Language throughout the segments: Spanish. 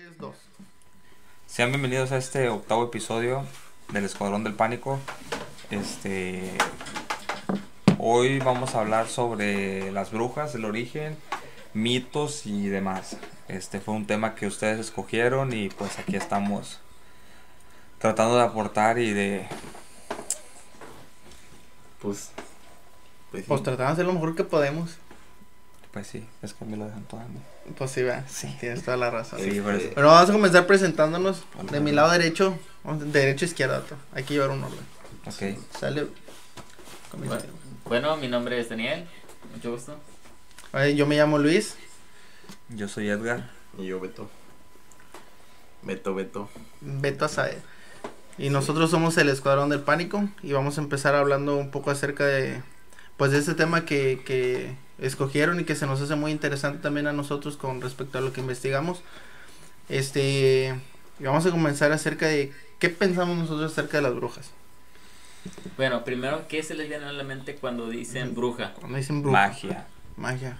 3, 2. Sean bienvenidos a este octavo episodio del Escuadrón del Pánico. Este hoy vamos a hablar sobre las brujas, el origen, mitos y demás. Este fue un tema que ustedes escogieron y pues aquí estamos tratando de aportar y de Pues. Pues, sí. Pues tratamos de hacer lo mejor que podemos. pues sí, es que me lo dejan todo a mí. Pues sí, va. Sí. Tienes toda la razón. Sí, por eso. Bueno, vamos a comenzar presentándonos. De mi lado derecho, derecho a izquierda. vato. Hay que llevar un orden. Ok. Sale. Bueno, bueno, mi nombre es Daniel, mucho gusto. Oye, Yo me llamo Luis. Yo soy Edgar. Y yo, Beto. Beto, Beto. Beto Azae. Y nosotros somos el Escuadrón del Pánico. Y vamos a empezar hablando un poco acerca de. Pues de este tema que, que escogieron y que se nos hace muy interesante también a nosotros con respecto a lo que investigamos. Este. Y vamos a comenzar acerca de. ¿Qué pensamos nosotros acerca de las brujas? Bueno, primero, ¿qué se les viene a la mente cuando dicen bruja? Cuando dicen bruja. Magia. Magia.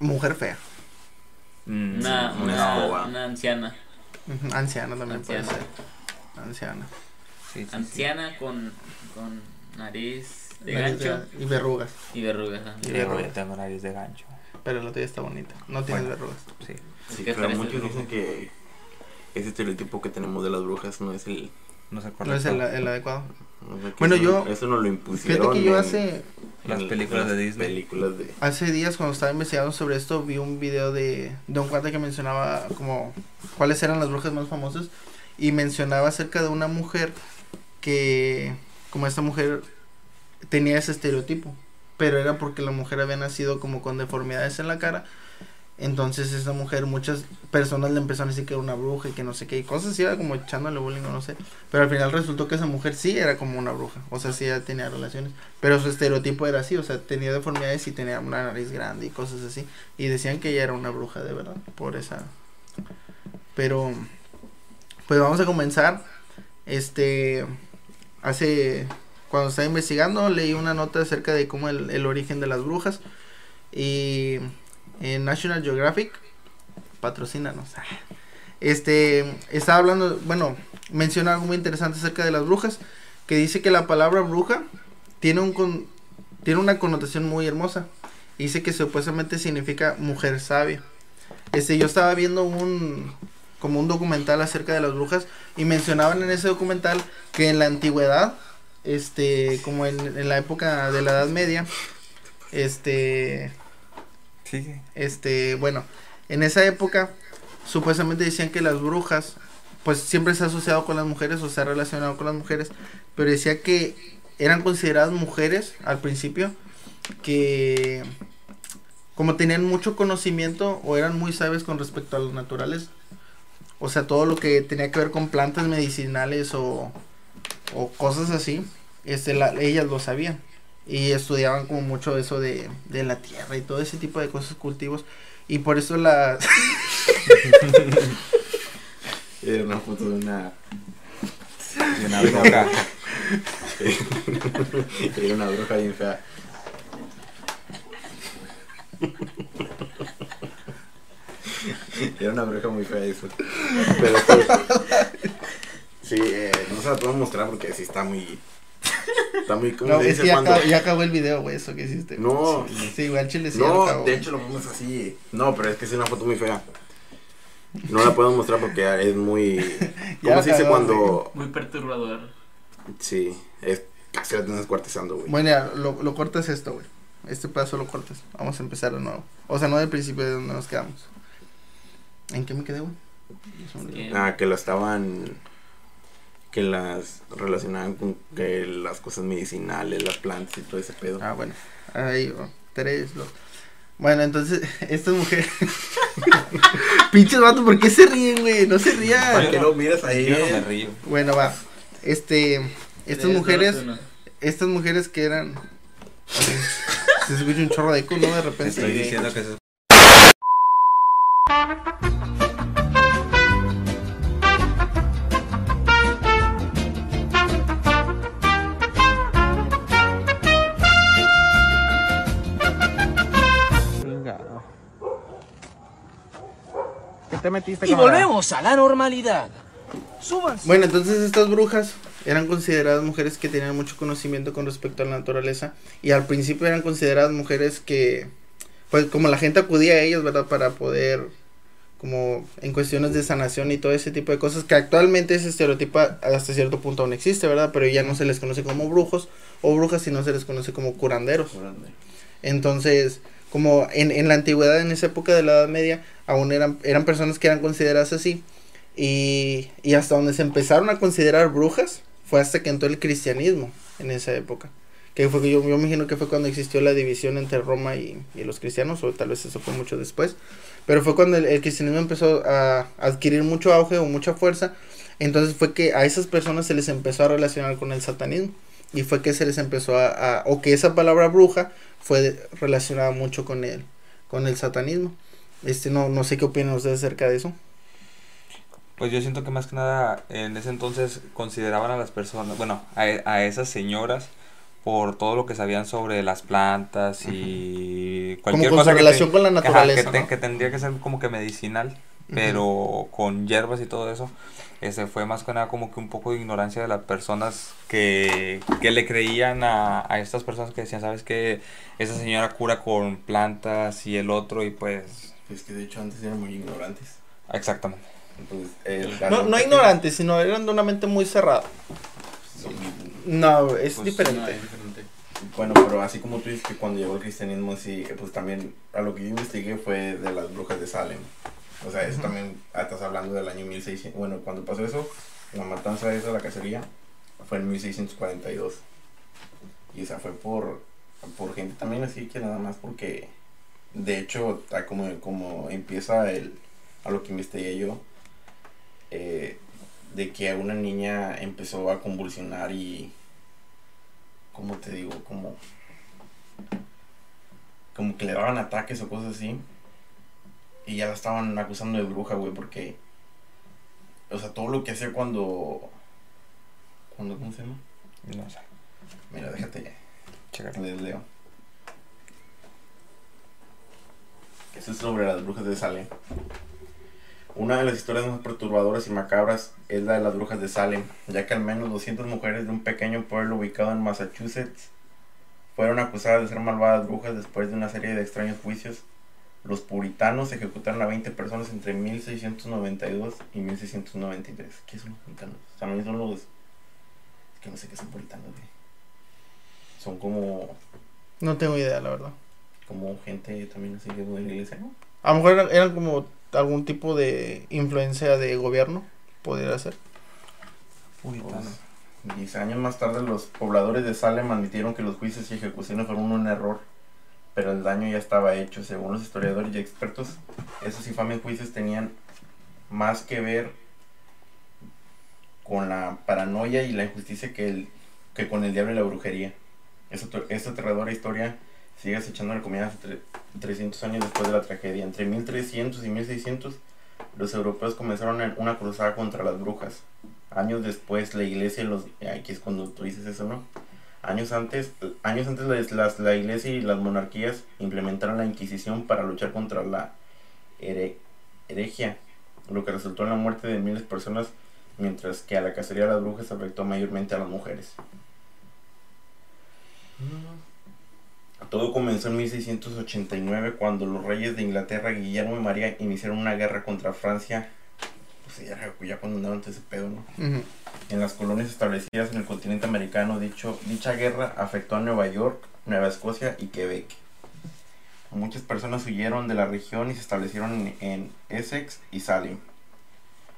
Mujer fea. Mm, Una, una una, escoba. una anciana. Anciana también puede Anciana. ser. Anciana. sí, sí, sí. Anciana con, con nariz de Nariz gancho Y verrugas. y verrugas. ¿no? Sí, verrugas. yo tengo nariz de gancho. Pero la tuya está bonita. No Bueno. verrugas. Sí. Sí, ¿Qué pero muchos el dicen que ese estereotipo que tenemos de las brujas no es el. No sé No es el, el adecuado. no sé, que Bueno, eso, yo- Eso no lo impusieron. Fíjate que yo en- hace, Las películas las de Disney. Películas de. hace días cuando estaba investigando sobre esto vi un video de, de un cuate que mencionaba como cuáles eran las brujas más famosas y mencionaba acerca de una mujer que como esta mujer tenía ese estereotipo pero era porque la mujer había nacido como con deformidades en la cara entonces esa mujer muchas personas le empezaron a decir que era una bruja y que no sé qué y cosas así era como echándole bullying o no sé pero al final resultó que esa mujer sí era como una bruja o sea sí ella tenía relaciones pero su estereotipo era así, o sea, tenía deformidades y tenía una nariz grande y cosas así. Y decían que ella era una bruja de verdad, por esa. Pero, pues vamos a comenzar. Este, hace, cuando estaba investigando, leí una nota acerca de cómo el, el origen de las brujas. Y en National Geographic, patrocínanos. Este, estaba hablando, bueno, menciona algo muy interesante acerca de las brujas, que dice que la palabra bruja tiene un con- tiene una connotación muy hermosa. Dice que supuestamente significa mujer sabia. Este, yo estaba viendo un como un documental acerca de las brujas y mencionaban en ese documental que en la antigüedad, este, como en, en la época de la Edad Media, este, Sí. este, bueno, en esa época supuestamente decían que las brujas, pues siempre se ha asociado con las mujeres o se ha relacionado con las mujeres, pero decía que eran consideradas mujeres al principio que como tenían mucho conocimiento o eran muy sabias con respecto a los naturales, o sea, todo lo que tenía que ver con plantas medicinales o, o cosas así, este, la- ellas lo sabían y estudiaban como mucho eso de, de la tierra y todo ese tipo de cosas, cultivos, y por eso las... Era una foto de una. Y una bruja. Era una bruja bien fea. Era una bruja muy fea eso. Pero pues, Sí, eh, no se la puedo mostrar porque sí está muy. Está muy. ¿Cómo No, es que ya, cuando.? acabó, ya acabó el video, güey, eso que hiciste. No. Sí, igual chile sí No, acabó. de hecho lo vemos así. No, pero es que es una foto muy fea. No la puedo mostrar porque es muy. Ya ¿Cómo se dice cuando.? Muy perturbador. Sí, es casi la tienes cuartizando, güey. Bueno, ya, lo, lo cortas esto, güey. Este pedazo lo cortas. Vamos a empezar de nuevo. O sea, no del principio de donde nos quedamos. ¿En qué me quedé, güey? Ah, que lo estaban. Que las relacionaban con que las cosas medicinales, las plantas y todo ese pedo. Ah, bueno. Ahí, va. tres, dos. Bueno, entonces, estas mujeres. Pinches vato, ¿por qué se ríen, güey? No se ¿Para rían. qué lo miras ahí? Yo no me río. Bueno, va. Este. Estas mujeres. Estas mujeres que eran. Se escucha un chorro de eco, ¿no? De Te repente. estoy diciendo que se te metiste, Y camarada? volvemos a la normalidad. Súbanse. Bueno, entonces estas brujas eran consideradas mujeres que tenían mucho conocimiento con respecto a la naturaleza y al principio eran consideradas mujeres que, pues como la gente acudía a ellas, ¿verdad? Para poder, como en cuestiones de sanación y todo ese tipo de cosas, que actualmente ese estereotipo hasta cierto punto aún existe, ¿verdad? Pero ya no se les conoce como brujos o brujas, sino se les conoce como curanderos. Entonces, como en, en la antigüedad, en esa época de la Edad Media, aún eran, eran personas que eran consideradas así. Y, y hasta donde se empezaron a considerar brujas fue hasta que entró el cristianismo en esa época. Que fue que yo, yo imagino que fue cuando existió la división entre Roma y, y los cristianos, o tal vez eso fue mucho después. Pero fue cuando el cristianismo empezó a adquirir mucho auge o mucha fuerza. Entonces fue que a esas personas se les empezó a relacionar con el satanismo. Y fue que se les empezó a, a- o que esa palabra bruja fue relacionada mucho con el, con el satanismo. Este, no, no sé qué opinan ustedes acerca de eso. Pues yo siento que más que nada en ese entonces consideraban a las personas, bueno, a, a esas señoras por todo lo que sabían sobre las plantas y cualquier con cosa su que relación te- con la que, ajá, naturaleza, que tendría que ser como que medicinal, pero con hierbas y todo eso. Ese fue más que nada como que un poco de ignorancia de las personas que, que le creían a, a estas personas que decían, sabes que esa señora cura con plantas y el otro y pues Es que de hecho antes eran muy ignorantes. exactamente. Entonces, el No, no ignorantes, sino eran de una mente muy cerrada. Son- No, es Pues, diferente. No, es diferente. Bueno, pero así como tú dices que cuando llegó el cristianismo, sí, eh, pues también a lo que yo investigué fue de las brujas de Salem. O sea, eso también, ah, estás hablando del año 1600. Bueno, cuando pasó eso, la matanza esa, la cacería, fue en 1642. Y o sea, fue por, por gente también así que nada más porque, de hecho, a como, como empieza el, a lo que investigué yo, eh, de que una niña empezó a convulsionar y ¿cómo te digo? Como, como que le daban ataques o cosas así. Y ya la estaban acusando de bruja, güey, porque, o sea, todo lo que hacía cuando, cuando, ¿cómo se llama? No sé, Mira, déjate, chécate. les leo. Esto es sobre las brujas de Salem. Una de las historias más perturbadoras y macabras es la de las brujas de Salem, ya que al menos 200 mujeres de un pequeño pueblo ubicado en Massachusetts fueron acusadas de ser malvadas brujas después de una serie de extraños juicios. Los puritanos ejecutaron a 20 personas entre 1692 y 1693. ¿Qué son los puritanos? También son los... Es que no sé qué son puritanos, güey. Son como, No tengo idea, la verdad. como gente también así de la iglesia, ¿no? A lo mejor eran, eran como algún tipo de influencia de gobierno, podría ser. Puritano. Dice, años más tarde los pobladores de Salem admitieron que los juicios y ejecuciones fueron un error, pero el daño ya estaba hecho. Según los historiadores y expertos, esos infames juicios tenían más que ver con la paranoia y la injusticia que, el, que con el diablo y la brujería. Esta, aterradora historia sigue acechando la comunidad hasta tre- 300 años después de la tragedia. Entre 1300 y 1600, los europeos comenzaron en una cruzada contra las brujas. Años después, la iglesia y los... Aquí es cuando tú dices eso, ¿no? Años antes, años antes las, la iglesia y las monarquías implementaron la Inquisición para luchar contra la here- herejía, lo que resultó en la muerte de miles de personas, mientras que a la cacería de las brujas afectó mayormente a las mujeres. Todo comenzó en 1689 cuando los reyes de Inglaterra, Guillermo y María, iniciaron una guerra contra Francia. Ya, ya todo ese pedo. En las colonias establecidas en el continente americano, dicho, dicha guerra afectó a Nueva York, Nueva Escocia y Quebec. Muchas personas huyeron de la región y se establecieron en, en Essex y Salem,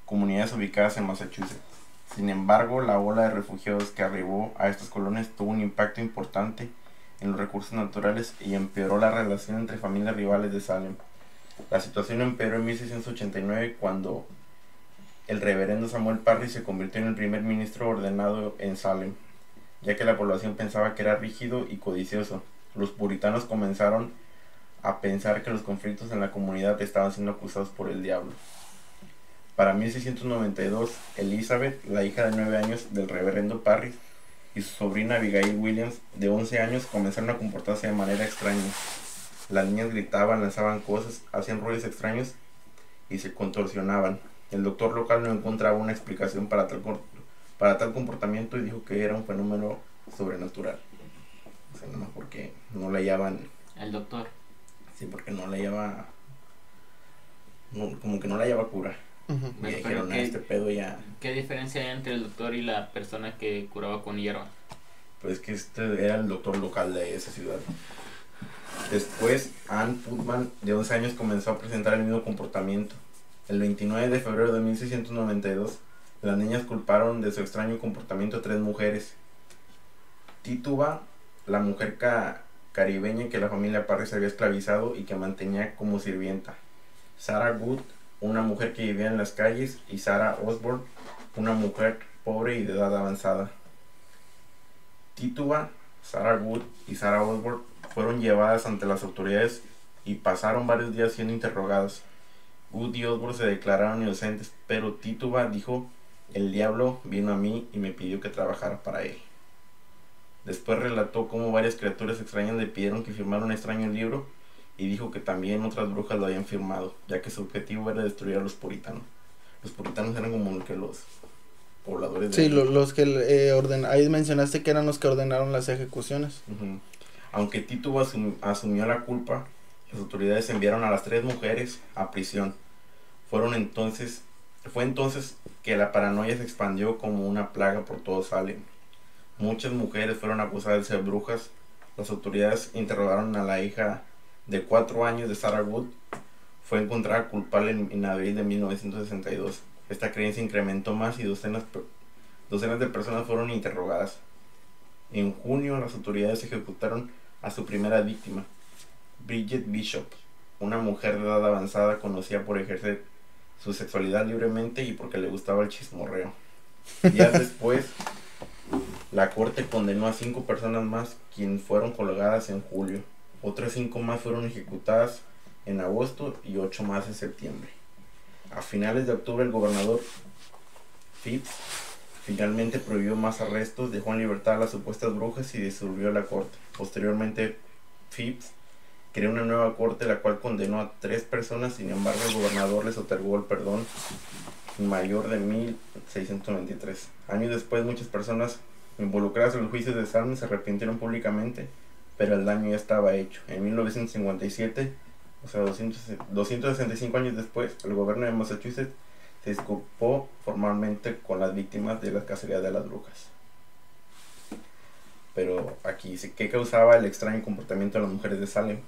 comunidades ubicadas en Massachusetts. Sin embargo, la ola de refugiados que arribó a estas colonias tuvo un impacto importante en los recursos naturales y empeoró la relación entre familias rivales de Salem. La situación empeoró en 1689 cuando el reverendo Samuel Parry se convirtió en el primer ministro ordenado en Salem, ya que la población pensaba que era rígido y codicioso. Los puritanos comenzaron a pensar que los conflictos en la comunidad estaban siendo acusados por el diablo. Para 1692, Elizabeth, la hija de 9 años del reverendo Parry, y su sobrina Abigail Williams, de 11 años, comenzaron a comportarse de manera extraña. Las niñas gritaban, lanzaban cosas, hacían ruidos extraños y se contorsionaban. El doctor local no encontraba una explicación para tal, cor- para tal comportamiento y dijo que era un fenómeno sobrenatural. O sea, nomás porque no le hallaban, El doctor. sí, porque no le hallaba, no, como que no le hallaba cura. Pero dijeron, "Ah, ¿qué- este pedo ya, ¿Qué diferencia hay entre el doctor y la persona que curaba con hierba? pues que este era el doctor local de esa ciudad. Después, Anne Putman, de 11 años, comenzó a presentar el mismo comportamiento. El 29 de febrero de 1692, las niñas culparon de su extraño comportamiento a tres mujeres. Tituba, la mujer ca- caribeña que la familia Parris había esclavizado y que mantenía como sirvienta. Sarah Good, una mujer que vivía en las calles, y Sarah Osborne, una mujer pobre y de edad avanzada. Tituba, Sarah Wood y Sarah Osborne fueron llevadas ante las autoridades y pasaron varios días siendo interrogadas. Wood y Osborne se declararon inocentes, pero Tituba dijo, el diablo vino a mí y me pidió que trabajara para él. Después relató cómo varias criaturas extrañas le pidieron que firmara un extraño libro y dijo que también otras brujas lo habían firmado, ya que su objetivo era destruir a los puritanos. Los puritanos eran como que los pobladores de Sí, lo- los que eh, orden, ahí mencionaste que eran los que ordenaron las ejecuciones. Aunque asum- asumió la culpa, las autoridades enviaron a las tres mujeres a prisión. Fueron entonces, fue entonces que la paranoia se expandió como una plaga por todo Salem. Muchas mujeres fueron acusadas de ser brujas. Las autoridades interrogaron a la hija de cuatro años de Sarah Wood. Fue encontrada culpable en, en abril de 1962. Esta creencia incrementó más y docenas, docenas de personas fueron interrogadas. En junio las autoridades ejecutaron a su primera víctima, Bridget Bishop, una mujer de edad avanzada conocida por ejercer su sexualidad libremente y porque le gustaba el chismorreo. Días después, la corte condenó a cinco personas más, quienes fueron colgadas en julio. Otras cinco más fueron ejecutadas en agosto y ocho más en septiembre. A finales de octubre el gobernador Phipps Finalmente prohibió más arrestos, dejó en libertad a las supuestas brujas y disolvió la corte. Posteriormente, Phipps creó una nueva corte, la cual condenó a tres personas, sin embargo el gobernador les otorgó el perdón mayor de 1623. Años después, muchas personas involucradas en los juicios de Salem se arrepintieron públicamente, pero el daño ya estaba hecho. En 1957, o sea, 200 265 años después, el gobierno de Massachusetts se disculpó formalmente con las víctimas de la cacería de las brujas. Pero aquí dice, ¿qué causaba el extraño comportamiento de las mujeres de Salem?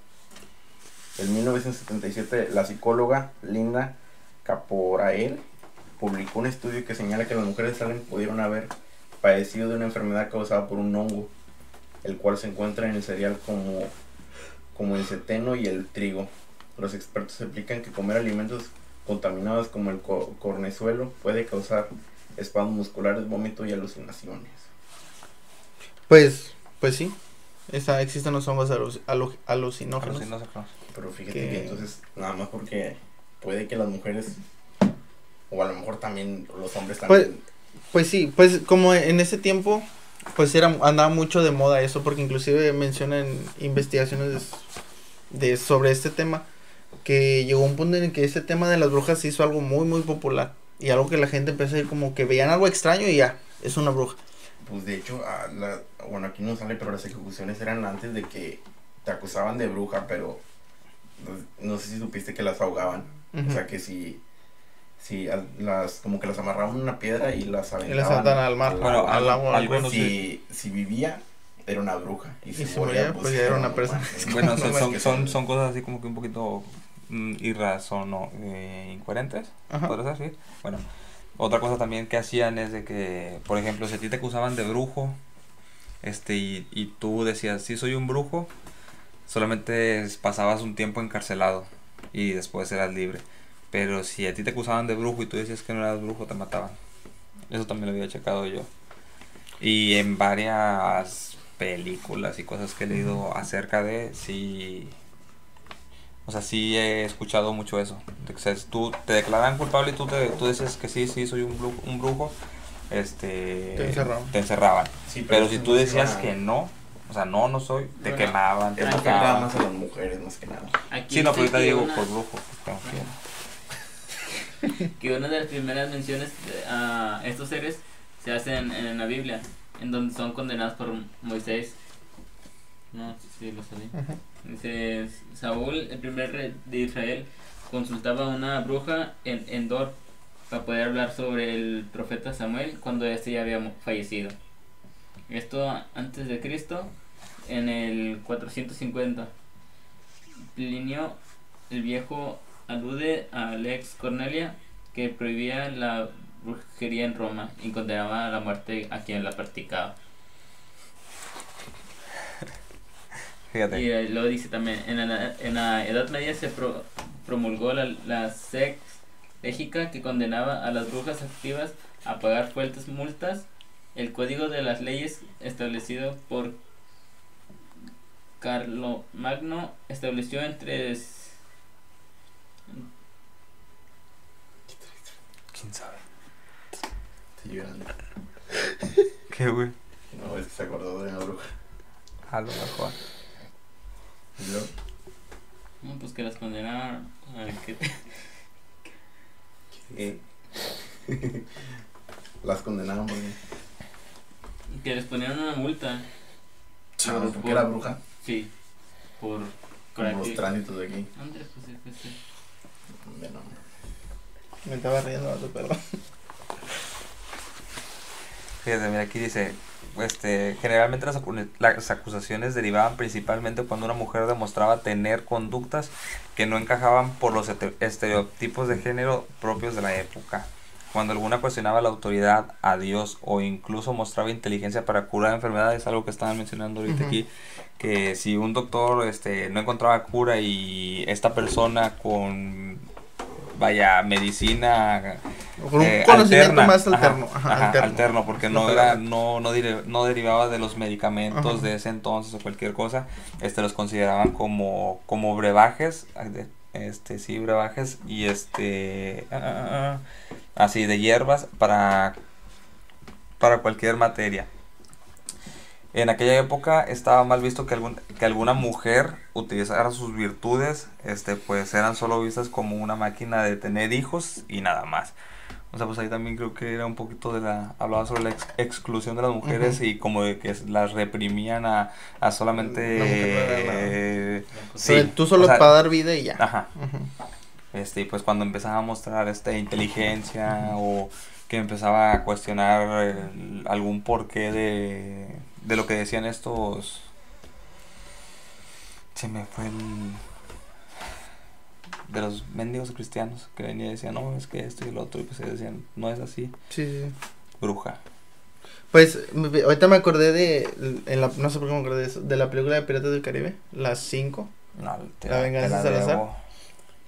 En 1977, la psicóloga Linda Caporael publicó un estudio que señala que las mujeres de Salem pudieron haber padecido de una enfermedad causada por un hongo, el cual se encuentra en el cereal como, como el centeno y el trigo. Los expertos explican que comer alimentos contaminados como el co- cornezuelo puede causar espasmos musculares, vómito y alucinaciones. Pues, pues sí. Esa, existen los hongos alu- alu- alucinógenos. Alucinógenos. Pero fíjate Que- que entonces, nada más porque puede que las mujeres, o a lo mejor también los hombres Pues- también, Pues sí, pues como en ese tiempo, pues era andaba mucho de moda eso, porque inclusive mencionan investigaciones de, sobre este tema, que llegó un punto en el que ese tema de las brujas se hizo algo muy, muy popular. Y algo que la gente empezó a ir como que veían algo extraño y ya, es una bruja. pues de hecho, a la, bueno, aquí no sale, pero las ejecuciones eran antes de que te acusaban de bruja, pero no, sé si supiste que las ahogaban. O sea que si, si a- las, como que las amarraban en una piedra y las y aventaban. las saltan al mar, Bueno, al agua. algo sé. si, si vivía, era una bruja. Y, Y si si moría, moría, pues ya era una persona. Bueno, No, son, son, son, son cosas así como que un poquito mm, irrazono, eh, incoherentes, podrías decir. Bueno, otra cosa también que hacían es de que, por ejemplo, si a ti te acusaban de brujo, este, y, y tú decías, sí soy un brujo, solamente pasabas un tiempo encarcelado y después eras libre. Pero si a ti te acusaban de brujo y tú decías que no eras brujo, te mataban. Eso también lo había checado yo. Y en varias películas y cosas que he leído acerca de, sí. O sea, sí he escuchado mucho eso. O sea, tú te declaran culpable y tú, te, tú dices que sí, sí, soy un brujo, un brujo este, Te encerraban. te encerraban. Sí, Pero eso si tú decías que no, o sea, no, no soy, te Bueno, quemaban, te mataban. más a las mujeres, más que nada. Aquí Sí, no, pero ahorita existe digo una- por brujo. pues, como quiera. que una de las primeras menciones de- a estos seres se hacen en, la Biblia, en donde son condenados por Moisés. No, sí, sí, lo sabía. Dice, Saúl, el primer rey de Israel, consultaba a una bruja en Endor para poder hablar sobre el profeta Samuel cuando este ya había fallecido. Esto antes de Cristo, en el 450. Plinio el viejo alude a Lex Cornelia que prohibía la brujería en Roma y condenaba a la muerte a quien la practicaba. Fíjate. Y eh, lo dice también, en la, en la Edad Media se pro- promulgó la, la Sex Légica que condenaba a las brujas activas a pagar fuertes multas. El código de las leyes establecido por Carlo Magno estableció entre... ¿Quién sabe? Estoy llorando. ¿Qué, güey? No, es que se acordó de la bruja. A lo mejor. Y luego, no, pues que las condenaron a que ¿qué? Las condenaron porque, que les ponieron una multa. Chavos, porque era bruja. Sí, por... Los tránsitos de aquí. Ándale, pues sí, pues sí. Bueno, Me estaba riendo, vato, perdón. Fíjate, mira, aquí dice, este, generalmente las, acu- las acusaciones derivaban principalmente cuando una mujer demostraba tener conductas que no encajaban por los este- estereotipos de género propios de la época. Cuando alguna cuestionaba la autoridad a Dios o incluso mostraba inteligencia para curar enfermedades, algo que estaban mencionando ahorita Ujú. aquí, que si un doctor este, no encontraba cura y esta persona con, vaya, medicina Con un eh, conocimiento alterna, más alterno. Ajá, ajá, alterno. alterno, porque no era, no, no, dire- no derivaba de los medicamentos Ajá. de ese entonces o cualquier cosa, este los consideraban como, como brebajes, este sí brebajes y este ah, ah, ah, así de hierbas para para cualquier materia. En aquella época estaba mal visto que, algún, que alguna mujer utilizara sus virtudes, este, pues eran solo vistas como una máquina de tener hijos y nada más. O sea, pues ahí también creo que era un poquito de la... Hablaba sobre la ex- exclusión de las mujeres y como de que las reprimían a, a solamente... La mujer no nada. eh, sí, tú solo o sea, para dar vida y ya. Ajá. Ujú. Este, y pues cuando empezaba a mostrar esta inteligencia o que empezaba a cuestionar el- algún porqué de, de lo que decían estos... Se me fue el... De los mendigos cristianos que venía y decían, no, es que esto y lo otro, y pues ellos decían, no es así, Sí, sí, bruja. Pues ahorita me acordé de, en la, no sé por qué me acordé de eso, de la película de Piratas del Caribe, las 5. No, te La venganza de Salazar.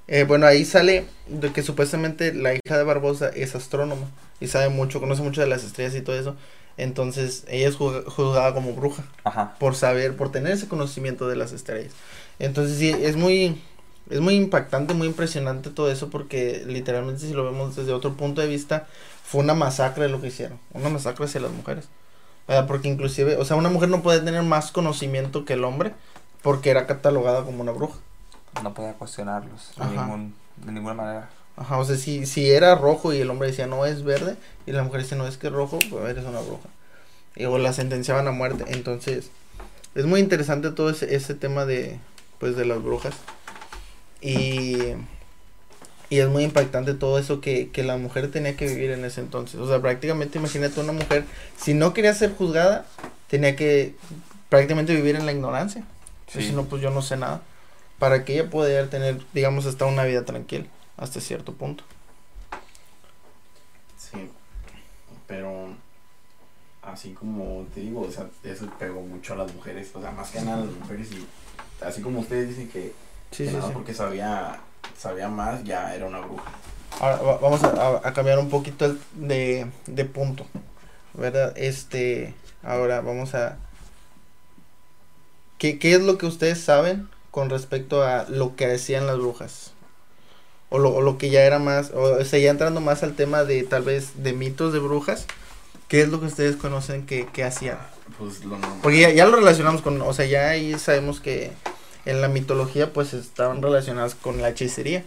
Eh, bueno, ahí sale de que supuestamente la hija de Barbosa es astrónoma y sabe mucho, conoce mucho de las estrellas y todo eso. Entonces ella es ju- juzgada como bruja Ajá. por saber, por tener ese conocimiento de las estrellas. Entonces sí, es muy, es muy impactante, muy impresionante todo eso porque literalmente si lo vemos desde otro punto de vista, fue una masacre lo que hicieron, una masacre hacia las mujeres. ¿Verdad? Porque inclusive, o sea, una mujer no puede tener más conocimiento que el hombre porque era catalogada como una bruja. No podía cuestionarlos de, ningún, de ninguna manera. Ajá, o sea, si, si era rojo y el hombre decía no es verde y la mujer dice no es que es rojo, pues eres una bruja. Y, o la sentenciaban a muerte. Entonces, es muy interesante todo ese, ese tema de, pues, de las brujas. Y, y es muy impactante todo eso que, que la mujer tenía que vivir en ese entonces. O sea, prácticamente imagínate una mujer, si no quería ser juzgada, tenía que prácticamente vivir en la ignorancia. Sí. Si no, pues yo no sé nada. Para que ella pudiera tener, digamos, hasta una vida tranquila, hasta cierto punto. Sí, pero así como te digo, o sea, eso pegó mucho a las mujeres, o sea, más que nada a las mujeres y así como ustedes dicen que, Sí, porque sabía, sabía más, ya era una bruja. Ahora va- vamos a, a- a cambiar un poquito el- de, de punto, ¿verdad? Este, ahora vamos a... ¿Qué, ¿Qué es lo que ustedes saben con respecto a lo que hacían las brujas? O lo, o lo que ya era más, o sea, ya entrando más al tema de tal vez de mitos de brujas, ¿qué es lo que ustedes conocen que, que hacían? Pues lo normal. Porque ya, ya lo relacionamos con, o sea, ya ahí sabemos que en la mitología pues estaban relacionadas con la hechicería.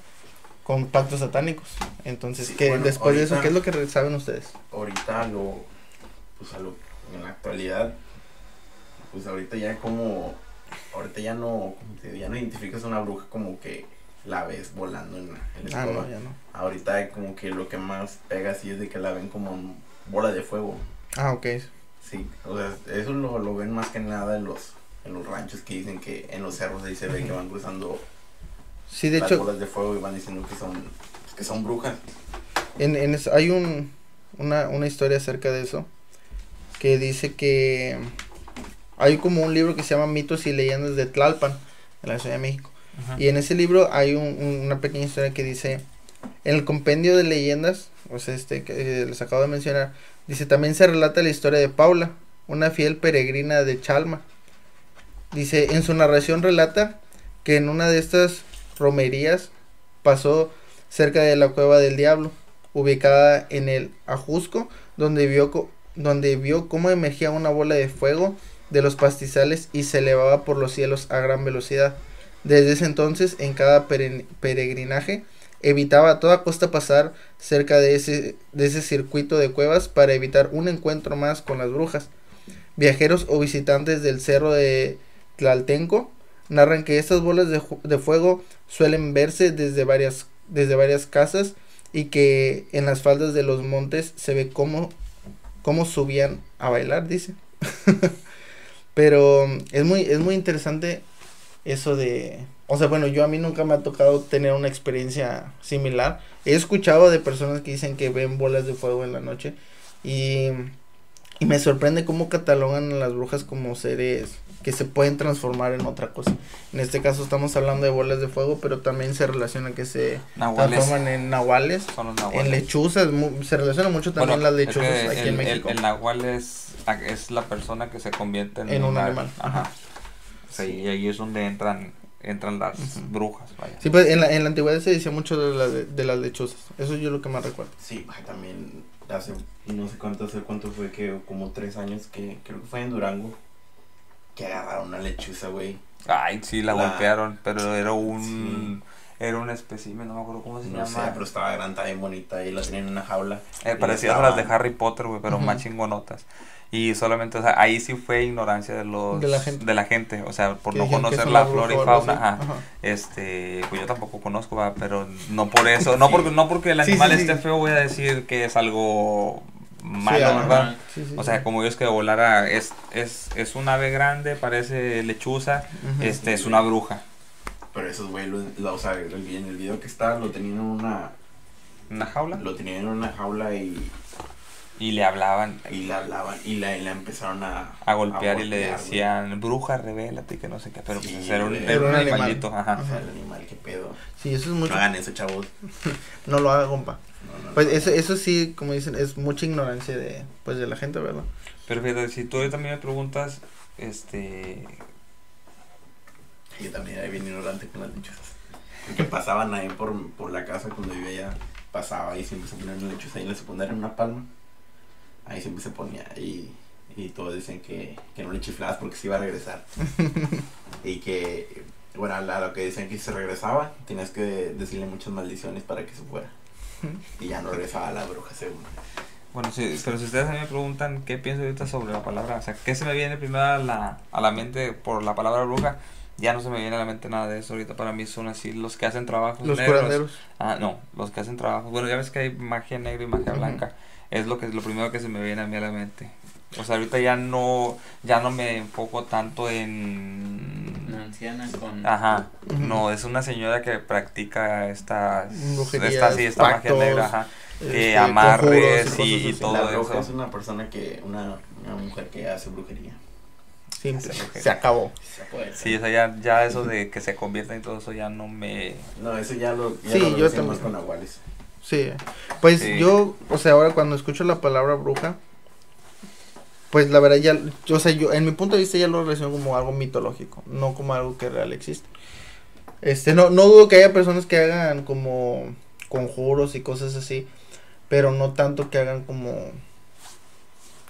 con pactos satánicos. Entonces, Sí, que bueno, después de eso, ¿qué es lo que saben ustedes? ahorita lo, pues a lo, en la actualidad, pues ahorita ya como, ahorita ya no, ya no identificas a una bruja como que la ves volando en en la Ah, no, ya no. Ahorita como que lo que más pega así es de que la ven como bola de fuego. Ah, ok. Sí, o sea, eso lo, lo ven más que nada los, en los ranchos que dicen que en los cerros ahí se ve que van cruzando Sí, de las hecho, bolas de fuego y van diciendo que son, que son brujas. En, en es- hay un, una, una historia acerca de eso que dice que hay como un libro que se llama Mitos y Leyendas de Tlalpan, en la Ciudad de México. Ajá. Y en ese libro hay un- un- una pequeña historia que dice, en el compendio de leyendas, o sea, este que eh, les acabo de mencionar, dice, también se relata la historia de Paula, una fiel peregrina de Chalma. Dice, en su narración relata que en una de estas romerías pasó cerca de la cueva del diablo, ubicada en el Ajusco, donde vio, donde vio cómo emergía una bola de fuego de los pastizales y se elevaba por los cielos a gran velocidad. Desde ese entonces, en cada pere- peregrinaje, evitaba a toda costa pasar cerca de ese, de ese circuito de cuevas para evitar un encuentro más con las brujas. Viajeros o visitantes del cerro de Tlaltenco narran que estas bolas de, de fuego suelen verse desde varias, desde varias casas y que en las faldas de los montes se ve cómo, cómo subían a bailar, dice. Pero es muy, es muy interesante eso de... O sea, bueno, yo a mí nunca me ha tocado tener una experiencia similar. He escuchado de personas que dicen que ven bolas de fuego en la noche y, y me sorprende cómo catalogan a las brujas como seres que se pueden transformar en otra cosa. En este caso estamos hablando de bolas de fuego, pero también se relaciona que se Nahuales. transforman en nahuales, Son los en lechuzas, se relaciona mucho también Bueno, las es lechuzas que aquí el, en el- México. El, nahual es, es la persona que se convierte en, En un una- animal, Ajá. sea, y ahí es donde entran entran las brujas, vaya. Sí, pues en la, en la antigüedad se decía mucho de, la, de, de las lechuzas. Eso yo lo que más recuerdo. Sí, también hace no sé cuánto, hace cuánto fue que como tres años que creo que fue en Durango que agarraron una lechuza, güey. Ay, sí, la, La- golpearon, pero era un era un espécimen, no me acuerdo cómo se No sé, llama. pero estaba grande, bien bonita y la tenían en una jaula. Eh, parecían estaba- las de Harry Potter, güey, pero Ujú. más chingonotas. Y solamente, o sea, ahí sí fue ignorancia de los De la gente. de la gente, o sea, por no conocer la flora y fauna, ajá. Ajá. Este, pues yo tampoco conozco, va, pero no por eso, no Sí. porque no porque el Sí, animal sí, sí. esté feo voy a decir que es algo malo. ¿verdad? Sí, sí, O sí. sea, como ellos que volara es es es un ave grande, parece lechuza, este es una bruja, Pero esos güey, lo- la- o sea, en el video que está lo tenían en una una jaula lo tenían en una jaula y, y le hablaban y la hablaban y la, y la empezaron a a golpear y le decían, "Bruja, revélate", y que no sé qué, pero Sí, pues era un, era animal. animalito, ajá. O sea, el animal, qué pedo. Sí, eso es mucho. No hagan eso, chavos. No lo haga, compa. No, no, Pues eso, eso sí, como dicen, es mucha ignorancia de, pues, de la gente, ¿verdad? Pero fíjate, si tú también me preguntas, este, Yo también era bien ignorante con las lechuzas. Porque pasaban ahí por, por la casa cuando vivía allá. Pasaba y siempre se ponía una lechuza ahí en la secundaria en una palma. Ahí siempre se ponía y, y todos dicen que, que no le chiflabas porque se iba a regresar. y que, bueno, a lo que decían que si se regresaba, tenías que decirle muchas maldiciones para que se fuera. Y ya no regresaba la bruja según. bueno, sí, pero si ustedes a mí me preguntan qué pienso ahorita sobre la palabra, o sea, qué se me viene primero a la, a la mente por la palabra bruja, ya no se me viene a la mente nada de eso, ahorita para mí son así los que hacen trabajos Los negros. curanderos. Ah, no, los que hacen trabajos, bueno, ya ves que hay magia negra y magia blanca, es lo que lo primero que se me viene a mí a la mente. O sea, ahorita ya no, ya no me enfoco tanto en Una anciana con. Ajá, no, es una señora que practica estas, Brujerías, esta, sí, esta magia pactos, negra, ajá, este, que amarres conjuros y y, todo la bruja eso. es una persona que, una, una mujer que hace brujería. Simple. Hace brujería. Se acabó. Sí, o sea, ya, ya eso de que se convierta y todo eso ya no me... No, eso ya lo, ya Sí, lo yo también. más con nahuales. Sí. Pues Sí. yo, o sea, ahora cuando escucho la palabra bruja, pues la verdad ya, yo, o sea, yo en mi punto de vista ya lo relaciono como algo mitológico, no como algo que real existe. Este, no, no dudo que haya personas que hagan como conjuros y cosas así, pero no tanto que hagan como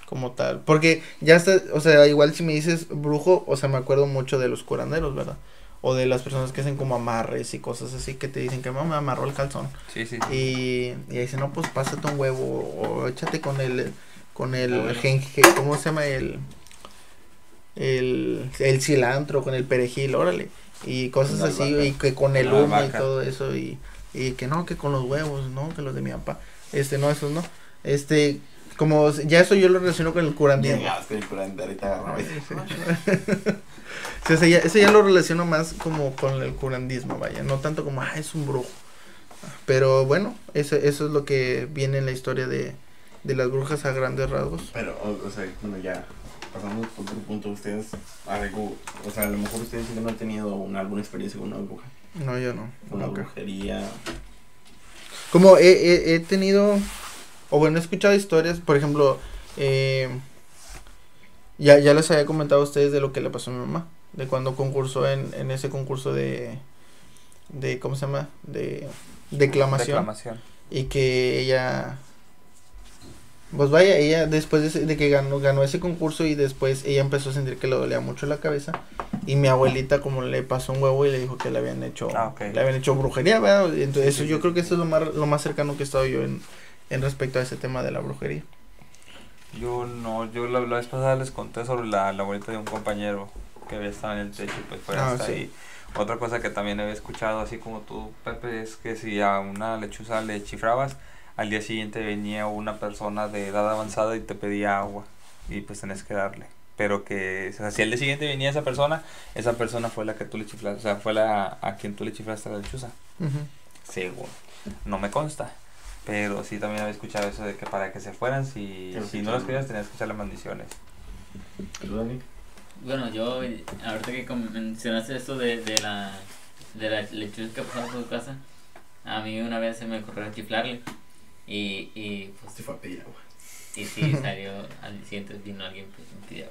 como tal, porque ya está, o sea, igual si me dices brujo, o sea, me acuerdo mucho de los curanderos, ¿verdad? o de las personas que hacen como amarres y cosas así que te dicen que mamá me amarró el calzón. Sí, sí. sí. Y, y dicen, no, pues pásate un huevo o échate con el, con el Ah, bueno. jenje, ¿cómo se llama? El, el, el cilantro, con el perejil, órale. Y cosas así, y que con el humo y todo eso, y, y que no, que con los huevos, no, que los de mi papá. Este, no, esos no. Este, como, ya eso yo lo relaciono con el con el curante, ahorita ese. Sí, o sea, ya- eso ya lo relaciono más como con el curandismo, vaya, no tanto como, ah, es un brujo. Pero bueno, eso, eso es lo que viene en la historia de, de las brujas a grandes rasgos. Pero, o, o sea, bueno, ya pasando a otro punto, ustedes, algo, o sea, a lo mejor ustedes no han tenido una, alguna experiencia con una bruja, No, yo no. una nunca. brujería. Como he, he, he tenido, o bueno, he escuchado historias, por ejemplo, eh, ya, ya les había comentado a ustedes de lo que le pasó a mi mamá, de cuando concursó en, en ese concurso de, de, ¿cómo se llama? De declamación. Declamación. y que ella pues vaya ella después de, ese- de que ganó ganó ese concurso y después ella empezó a sentir que le dolía mucho la cabeza y mi abuelita como le pasó un huevo y le dijo que le habían hecho Ah, ok. le habían hecho brujería ¿verdad? Entonces Sí, eso sí, yo sí. creo que eso es lo más lo más cercano que he estado yo en en respecto a ese tema de la brujería Yo no, yo la, la vez pasada les conté sobre la, la abuelita de un compañero que había estado en el techo y pues fue Ah, hasta ahí. Otra cosa que también había escuchado, así como tú, Pepe, es que si a una lechuza le chifrabas, al día siguiente venía una persona de edad avanzada y te pedía agua y pues tenés que darle. Pero que, o sea, si al día siguiente venía esa persona, esa persona fue la que tú le chiflaste, o sea, fue la a quien tú le chiflaste la lechuza. Ujú. Según. No me consta. Pero sí también había escuchado eso de que para que se fueran, si, si no los querías tenías que echarle maldiciones. ¿Tú, Dani? Bueno, yo, ahorita que mencionaste esto de, de la de la lechuza que pasaba por tu casa, a mí una vez se me ocurrió chiflarle. Y, y pues Se fue a pedir agua. Y sí, salió al siguiente vino alguien pues me pidió.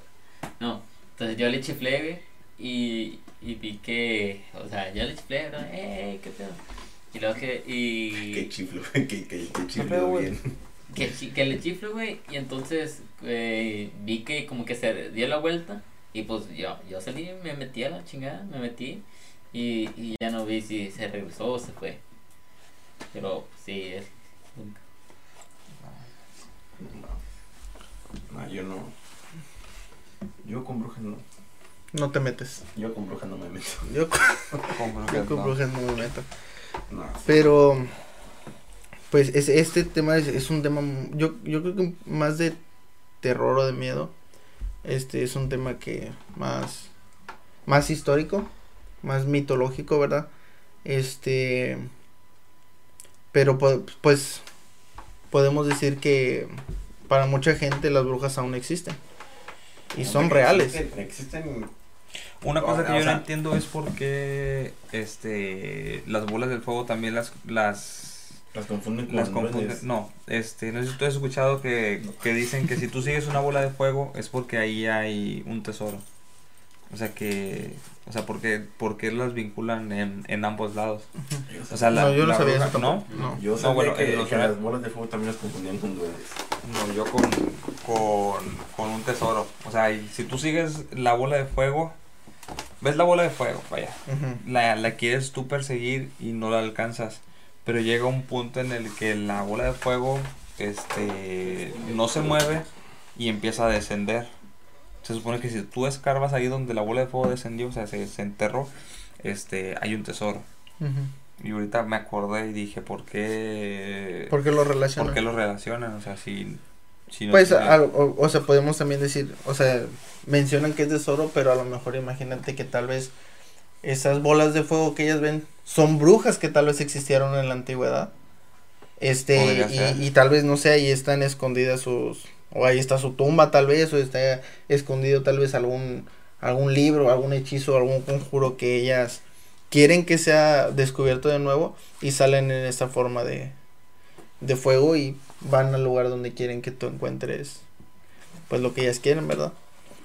No, entonces yo le chiflé, güey, y, y vi que, o sea, yo le chiflé, ¿verdad? ¡Eh, qué pedo! Y luego que, Qué y chiflo, que, que, que chiflo güey? bien. que, que le chiflo, güey, y entonces eh, vi que como que se dio la vuelta, y pues yo, yo salí, me metí a la chingada, me metí, y, y ya no vi si se regresó o se fue. Pero sí, es... No, no, yo no. Yo con brujas no. no te metes Yo con brujas no me meto. yo, con- Con yo brujas, con no. brujas no me meto No. Pero, pues es, este tema es, es un tema, yo, yo creo que más de terror o de miedo. Este es un tema que más, más histórico, más mitológico, ¿verdad? Este, pero po- pues podemos decir que para mucha gente las brujas aún existen. Y son reales. Existen, existen Una cosa que O yo sea- no entiendo es por qué este, las bolas del fuego también las, las, las confunden con las confunden. No, este, no sé si tú has escuchado que, que dicen que si tú sigues una bola de fuego es porque ahí hay un tesoro. O sea que, o sea, porque, porque las vinculan en, en ambos lados. O sea, la, no, yo no la sabía bruja- eso ¿no? No. Yo No, sabía bueno, que, los real- las bolas de fuego también las confundían con duendes. No, yo con, con, con un tesoro. O sea, y si tú sigues la bola de fuego, ves la bola de fuego, vaya. Ujú. La, la quieres tú perseguir y no la alcanzas. Pero llega un punto en el que la bola de fuego este, no se mueve y empieza a descender. Se supone que si tú escarbas ahí donde la bola de fuego descendió, o sea, se, se enterró, este, hay un tesoro. Y ahorita me acordé y dije, ¿por qué, ¿Por qué lo relacionan? ¿por qué lo relacionan? O sea, si, si no Pues, tiene- o, o sea, podemos también decir, o sea, mencionan que es tesoro, pero a lo mejor imagínate que tal vez esas bolas de fuego que ellas ven son brujas que tal vez existieron en la antigüedad. Este, y, y tal vez, no sé, ahí están escondidas sus, o ahí está su tumba tal vez, o está escondido tal vez algún, algún libro, algún hechizo, algún conjuro que ellas quieren que sea descubierto de nuevo y salen en esta forma de, de fuego y van al lugar donde quieren que tú encuentres pues lo que ellas quieren, ¿verdad?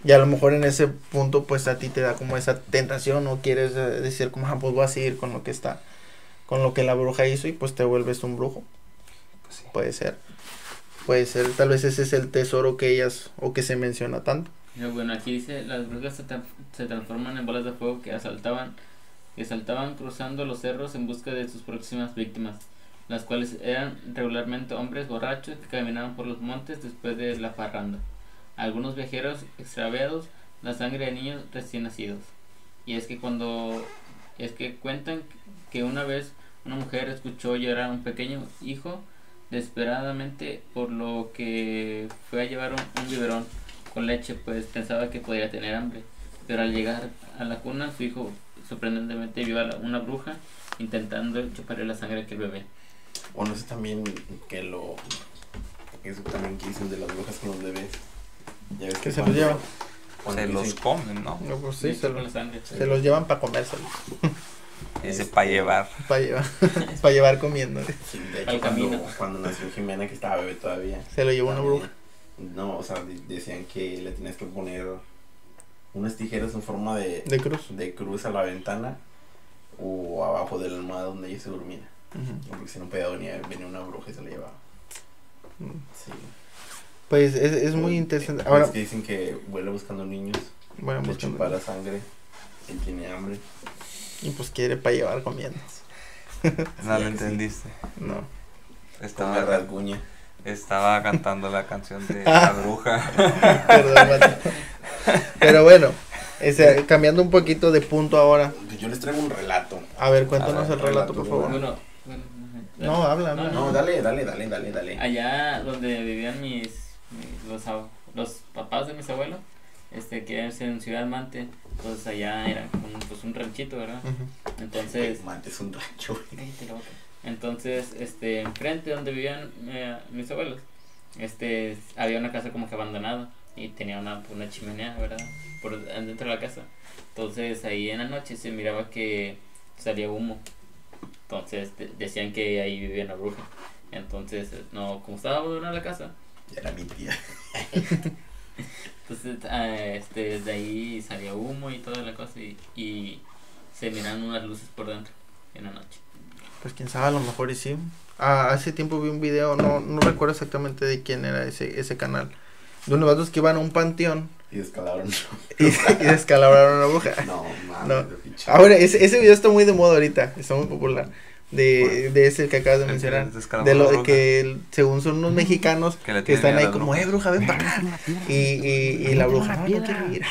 Y a lo mejor en ese punto pues a ti te da como esa tentación o quieres eh, decir como, ah, pues voy a seguir con lo que está, con lo que la bruja hizo y pues te vuelves un brujo, Pues sí. puede ser. Puede ser, tal vez ese es el tesoro que ellas o que se menciona tanto. Pero bueno, aquí dice, las brujas se, tran- se transforman en bolas de fuego que asaltaban que saltaban cruzando los cerros en busca de sus próximas víctimas, las cuales eran regularmente hombres borrachos que caminaban por los montes después de la parranda. Algunos viajeros extraviados, la sangre de niños recién nacidos. Y es que cuando es que cuentan que una vez una mujer escuchó llorar a un pequeño hijo desesperadamente por lo que fue a llevar un, un biberón con leche, pues pensaba que podía tener hambre. Pero al llegar a la cuna, su hijo sorprendentemente vio a la- una bruja intentando chuparle la sangre a aquel bebé. O no sé también que lo. Eso también que dicen de las brujas con los bebés. Ya ves Que se los llevan. Se los comen, ¿no? No, pues sí, se, chupa lo- la sangre. se los llevan para comérselos. Ese para llevar. Para llevar, para llevar comiendo. Sí, de Al hecho, cuando, camino. cuando nació Jimena, que estaba bebé todavía. Se lo llevó una bruja. No, o sea, de- decían que le tenías que poner unas tijeras en forma de, De cruz. de cruz a la ventana o abajo de la almohada donde ella se dormía. Ujú. Porque si no podía venir, venía una bruja y se la llevaba. Mm. Sí. Pues es, es muy interesante. Es Ahora, que dicen que vuela buscando niños, bueno, buscando- la sangre, él tiene hambre. Y pues quiere para llevar comiendo. No Sí, lo sí. entendiste. No. Estaba, rasguña. estaba cantando la canción de la bruja. Perdón. Pero bueno, ese, cambiando un poquito de punto ahora. Yo les traigo un relato. A ver, cuéntanos A ver, el relato, por favor. Bueno, bueno, No, habla, habla. No, dale, dale, dale, dale, dale. Allá donde vivían mis, mis- los, ab- los papás de mis abuelos, este que es en Ciudad Mante, pues allá era un, pues un ranchito, ¿verdad? Entonces, Mate es un rancho. Entonces, este, enfrente donde vivían eh, mis abuelos, este, había una casa como que abandonada y tenía una, una chimenea, ¿verdad? Por dentro de la casa. Entonces, ahí en la noche se miraba que salía humo. Entonces, de- decían que ahí vivía una bruja. Entonces, no, como estaba abandonada la casa, Ya era mi tía. entonces, ah, este, de ahí salía humo y toda la cosa y, y se miraban unas luces por dentro en la noche. Pues quién sabe, a lo mejor y sí. Ah, hace tiempo vi un video, no, no recuerdo exactamente de quién era ese, ese canal. De unos vatos que iban a un panteón Y descalaron. y, y descalabraron a una bruja. No, mames, No. Ahora, ese, ese video está muy de moda ahorita, está muy popular. De, de ese que acabas de mencionar. De lo de que según son unos mexicanos Que que están ahí como, bruja. eh, bruja, ven para acá. Y, y, y la bruja, no, no quiero ir.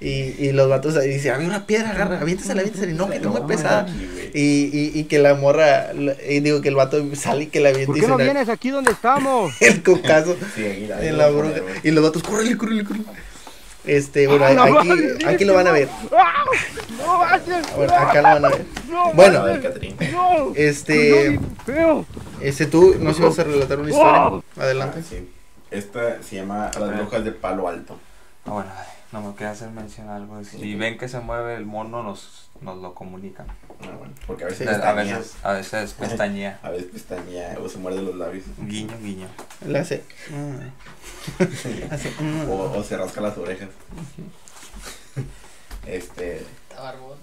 Y, y los vatos ahí dicen, había una piedra, agarra, aviéntasela, aviéntasela. Y no, que está muy pesada. Y, y, y que la morra, y digo que el vato sale y que la avienta ¿Por y qué no vienes aquí donde estamos? el cocazo Sí, ahí- ahí en la bruja. Y los vatos, córrele, córrele, córrele. Este, bueno, ¡Ah, la aquí, madre! aquí lo van a ver. ¡Ah! ¡No! Bueno, acá lo van a ver. La Bueno, del Catrín. ¡No! este, ¡No, este, tú nos ibas a relatar una historia. Adelante. Ah, sí. Esta se llama Las brujas de Palo Alto. Ah, bueno, no me queda hacer mención algo. Si ven que se mueve el mono, nos, nos lo comunican. Ah, bueno, porque a veces a pestañea, veces, a veces pestañea. a veces pestañea o se muerde los labios. Guiño, guiño. Le hace. hace. O, o se rasca las orejas. Este, Está barbón.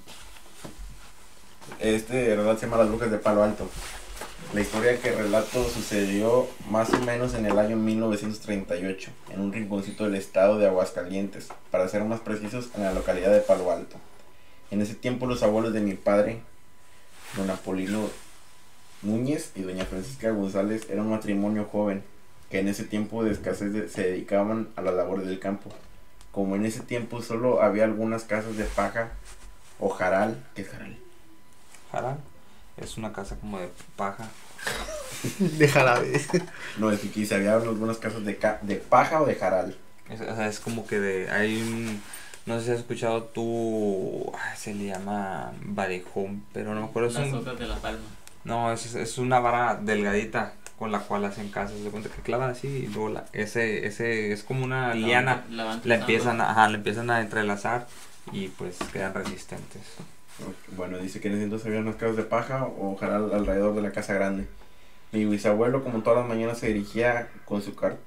este relato se llama Las brujas de Palo Alto. La historia que relato sucedió más o menos en el año 1938, en un rinconcito del estado de Aguascalientes, para ser más precisos, en la localidad de Palo Alto. En ese tiempo los abuelos de mi padre, don Apolino Núñez y doña Francisca González, eran un matrimonio joven, que en ese tiempo de escasez de- se dedicaban a las labores del campo. Como en ese tiempo solo había algunas casas de paja o jaral, ¿qué es jaral? Jara es una casa como de paja. De jarabe. No, es que quise, había algunas casas de, ca- de paja o de jaral. Es, o sea, es como que de, hay un, no sé si has escuchado tú, ay, se le llama varejón, pero no me acuerdo, es Las un, de la palma. no, es, es una vara delgadita con la cual hacen casas, de cuenta que clavan así y luego la, ese, ese, es como una La liana, van- la van la trazando. empiezan, a, ajá, la empiezan a entrelazar y pues quedan resistentes. Bueno, dice que en ese entonces había unas casas de paja o jaral alrededor de la casa grande. Mi bisabuelo, como todas las mañanas, se dirigía con su car-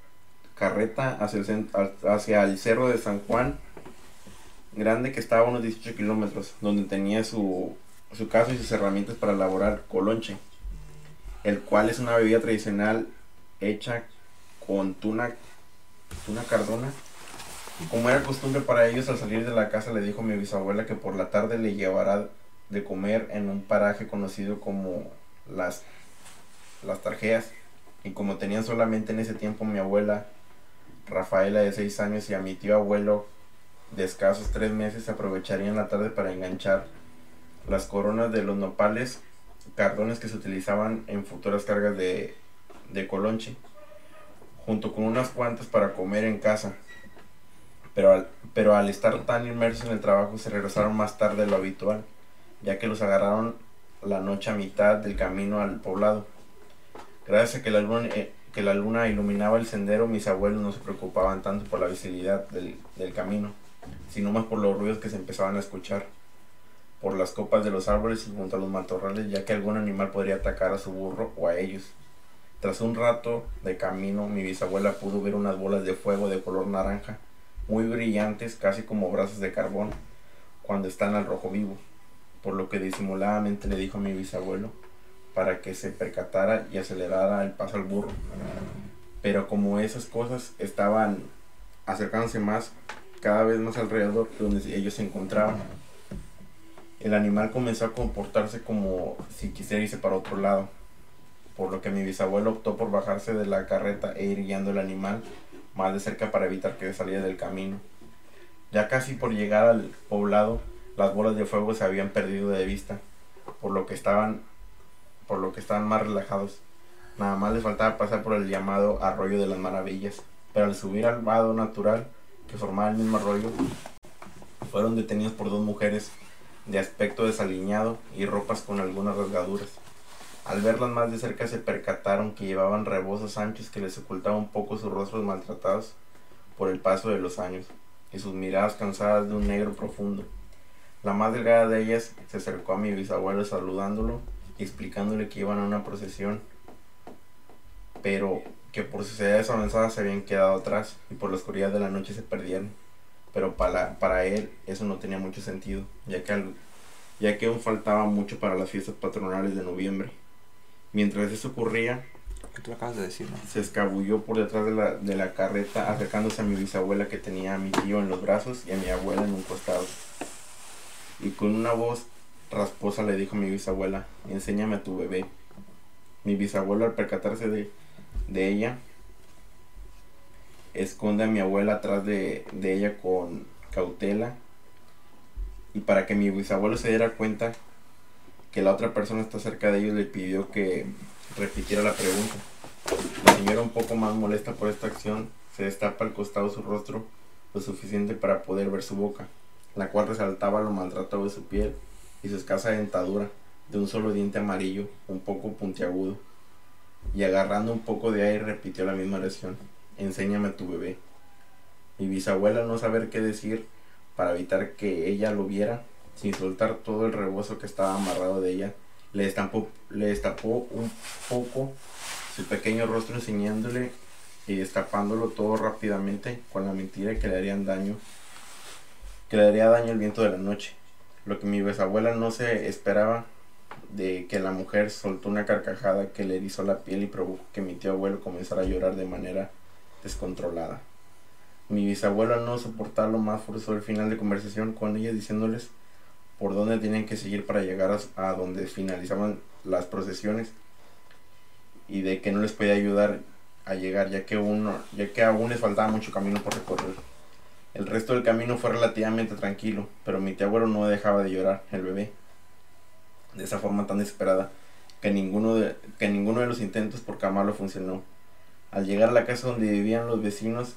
carreta hacia el, hacia el cerro de San Juan Grande, que estaba unos 18 kilómetros, donde tenía su, su casa y sus herramientas para elaborar colonche, el cual es una bebida tradicional hecha con tuna, tuna cardona. Como era costumbre para ellos, al salir de la casa le dijo mi bisabuela que por la tarde le llevará de comer en un paraje conocido como las, las Tarjeas. Y como tenían solamente en ese tiempo mi abuela Rafaela de 6 años y a mi tío abuelo de escasos 3 meses, aprovecharían la tarde para enganchar las coronas de los nopales, cardones que se utilizaban en futuras cargas de, de colonche, junto con unas cuantas para comer en casa. Pero al, pero al estar tan inmersos en el trabajo se regresaron más tarde de lo habitual, ya que los agarraron la noche a mitad del camino al poblado. Gracias a que la luna, eh, que la luna iluminaba el sendero, mis abuelos no se preocupaban tanto por la visibilidad del, del camino, sino más por los ruidos que se empezaban a escuchar por las copas de los árboles y junto a los matorrales, ya que algún animal podría atacar a su burro o a ellos. Tras un rato de camino, mi bisabuela pudo ver unas bolas de fuego de color naranja, muy brillantes, casi como brazos de carbón, cuando están al rojo vivo, por lo que disimuladamente le dijo a mi bisabuelo para que se percatara y acelerara el paso al burro. Pero como esas cosas estaban acercándose más, cada vez más alrededor de donde ellos se encontraban, el animal comenzó a comportarse como si quisiera irse para otro lado, por lo que mi bisabuelo optó por bajarse de la carreta e ir guiando el animal más de cerca para evitar que saliera del camino. Ya casi por llegar al poblado, las bolas de fuego se habían perdido de vista, por lo que estaban, por lo que estaban más relajados. Nada más les faltaba pasar por el llamado Arroyo de las Maravillas, pero al subir al vado natural que formaba el mismo arroyo, fueron detenidos por dos mujeres de aspecto desaliñado y ropas con algunas rasgaduras. Al verlas más de cerca se percataron que llevaban rebozos anchos que les ocultaban un poco sus rostros maltratados por el paso de los años y sus miradas cansadas de un negro profundo. La más delgada de ellas se acercó a mi bisabuelo saludándolo y explicándole que iban a una procesión, pero que por sus edades avanzadas se habían quedado atrás y por la oscuridad de la noche se perdieron. Pero para, para él eso no tenía mucho sentido, ya que, al- ya que aún faltaba mucho para las fiestas patronales de noviembre. Mientras eso ocurría, Que tú lo acabas de decir, ¿no? se escabulló por detrás de la, de la carreta acercándose a mi bisabuela que tenía a mi tío en los brazos y a mi abuela en un costado. Y con una voz rasposa le dijo a mi bisabuela, enséñame a tu bebé. Mi bisabuelo al percatarse de, de ella, esconde a mi abuela atrás de, de ella con cautela. Y para que mi bisabuelo se diera cuenta que la otra persona está cerca de ellos, le pidió que repitiera la pregunta. La señora, un poco más molesta por esta acción, se destapa al costado su rostro lo suficiente para poder ver su boca, la cual resaltaba lo maltratado de su piel y su escasa dentadura, de un solo diente amarillo, un poco puntiagudo. Y agarrando un poco de aire repitió la misma oración, enséñame a tu bebé. Mi bisabuela no saber qué decir para evitar que ella lo viera, sin soltar todo el rebozo que estaba amarrado de ella, le destapó, le destapó un poco su pequeño rostro enseñándole y destapándolo todo rápidamente con la mentira que le harían daño, que le haría daño el viento de la noche. Lo que mi bisabuela no se esperaba de que la mujer soltó una carcajada que le erizó la piel y provocó que mi tío abuelo comenzara a llorar de manera descontrolada. Mi bisabuela no soportarlo más forzó el final de conversación con ella diciéndoles por dónde tenían que seguir para llegar a, a donde finalizaban las procesiones y de que no les podía ayudar a llegar ya que uno ya que aún les faltaba mucho camino por recorrer. El resto del camino fue relativamente tranquilo, pero mi tío abuelo no dejaba de llorar, el bebé, de esa forma tan desesperada que ninguno de, que ninguno de los intentos por calmarlo funcionó. Al llegar a la casa donde vivían los vecinos,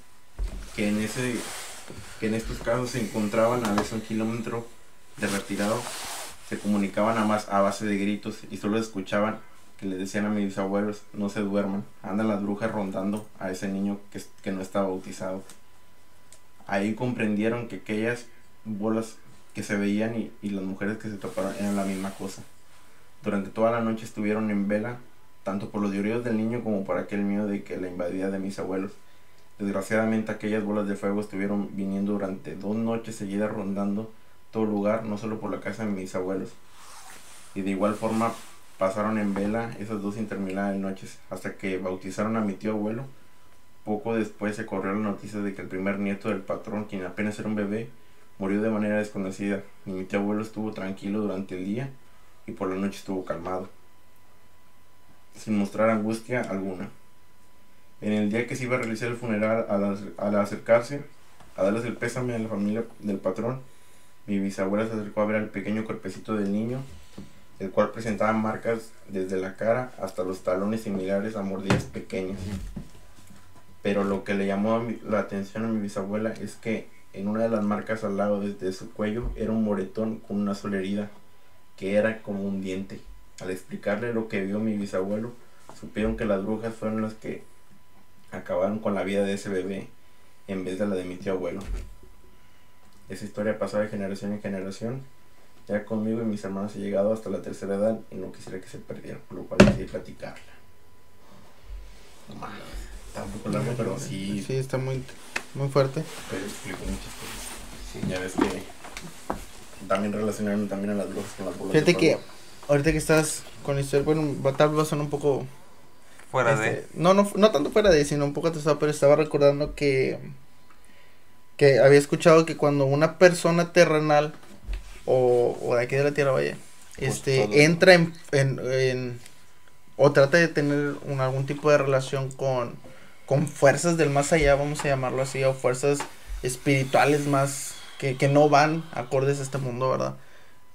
que en ese que en estos casos se encontraban a veces un kilómetro de retirado, se comunicaban a más a base de gritos y solo escuchaban que le decían a mis abuelos no se duerman, andan las brujas rondando a ese niño que, que no está bautizado. Ahí comprendieron que aquellas bolas que se veían y, y las mujeres que se toparon eran la misma cosa. Durante toda la noche estuvieron en vela, tanto por los lloridos del niño como por aquel miedo de que la invadía de mis abuelos. Desgraciadamente aquellas bolas de fuego estuvieron viniendo durante dos noches seguidas rondando todo lugar, no solo por la casa de mis abuelos. Y de igual forma pasaron en vela esas dos interminables noches hasta que bautizaron a mi tío abuelo. Poco después se corrió la noticia de que el primer nieto del patrón, quien apenas era un bebé, Murió de manera desconocida mi tío abuelo estuvo tranquilo durante el día y por la noche estuvo calmado, sin mostrar angustia alguna. En el día que se iba a realizar el funeral, al, ac- al acercarse a darles el pésame a la familia del patrón, mi bisabuela se acercó a ver al pequeño cuerpecito del niño, el cual presentaba marcas desde la cara hasta los talones similares a mordidas pequeñas. Pero lo que le llamó la atención a mi bisabuela es que en una de las marcas al lado desde su cuello era un moretón con una sola herida, que era como un diente. Al explicarle lo que vio mi bisabuelo, supieron que las brujas fueron las que acabaron con la vida de ese bebé en vez de la de mi tío abuelo. Esa historia pasó de generación en generación. Ya conmigo y mis hermanos he llegado hasta la tercera edad y no quisiera que se perdiera, por lo cual decidí platicarla. Está un poco largo, pero sí, Sí, está muy, muy fuerte. pero explico muchas cosas. Ya ves que también relacionaron también a las brujas con las bolas de Fíjate que ahorita que estás con la historia, bueno, va- tal vez va a sonar un poco... Fuera este, de. No, no, no tanto fuera de, sino un poco atrasado, pero estaba recordando que... Que había escuchado que cuando una persona terrenal o, o de aquí de la tierra, vaya, este, todo. entra en, en, en- o trata de tener un, algún tipo de relación con, con fuerzas del más allá, vamos a llamarlo así, o fuerzas espirituales más que, que no van acordes a este mundo, ¿verdad?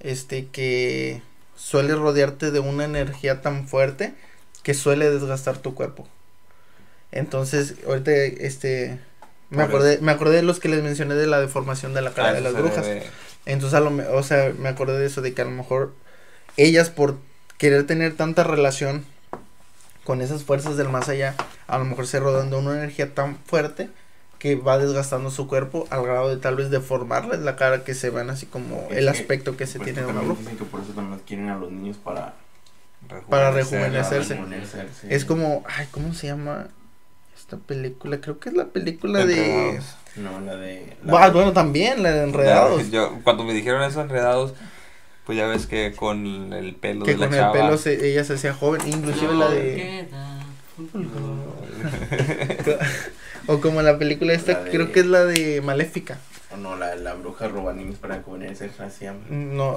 Este, que suele rodearte de una energía tan fuerte que suele desgastar tu cuerpo. Entonces, ahorita, este, me acordé, me acordé de los que les mencioné de la deformación de la cara Ah, de las brujas. Entonces, a lo, o sea, me acordé de eso, de que a lo mejor ellas por querer tener tanta relación con esas fuerzas del más allá, a lo mejor se rodean de una energía tan fuerte que va desgastando su cuerpo al grado de tal vez deformarles la cara que se ven así como Es el aspecto que se Pues tiene una también bruja. dicen que por eso también quieren a los niños para Para rejuvenecer. rejuvenecerse. rejuvenecerse. Es como, ay, ¿cómo se llama esta película? Creo que es la película de... No, la de... la Ah, bueno, también, la de Enredados. yo, cuando me dijeron eso, enredados, pues ya ves que con el pelo que de la con chava. el pelo se- ella se hacía joven, inclusive la de... O como la película esta, La de- creo que es la de Maléfica. o no, la, la bruja roba niños para así se llama. No,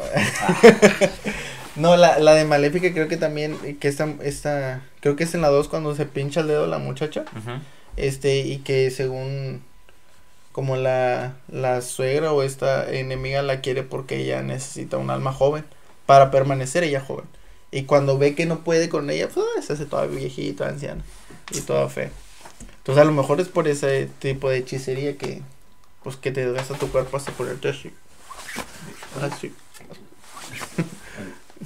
no la, la de Maléfica creo que también, que esta, esta, creo que es en la 2 cuando se pincha el dedo la muchacha, este, y que según, como la, la suegra o esta enemiga la quiere porque ella necesita un alma joven, para permanecer ella joven. Y cuando ve que no puede con ella, pues ah, se hace toda viejita, anciana, y toda fea. Entonces a lo mejor es por ese tipo de hechicería que, pues que te desgasta tu cuerpo hasta ponerte así. Así.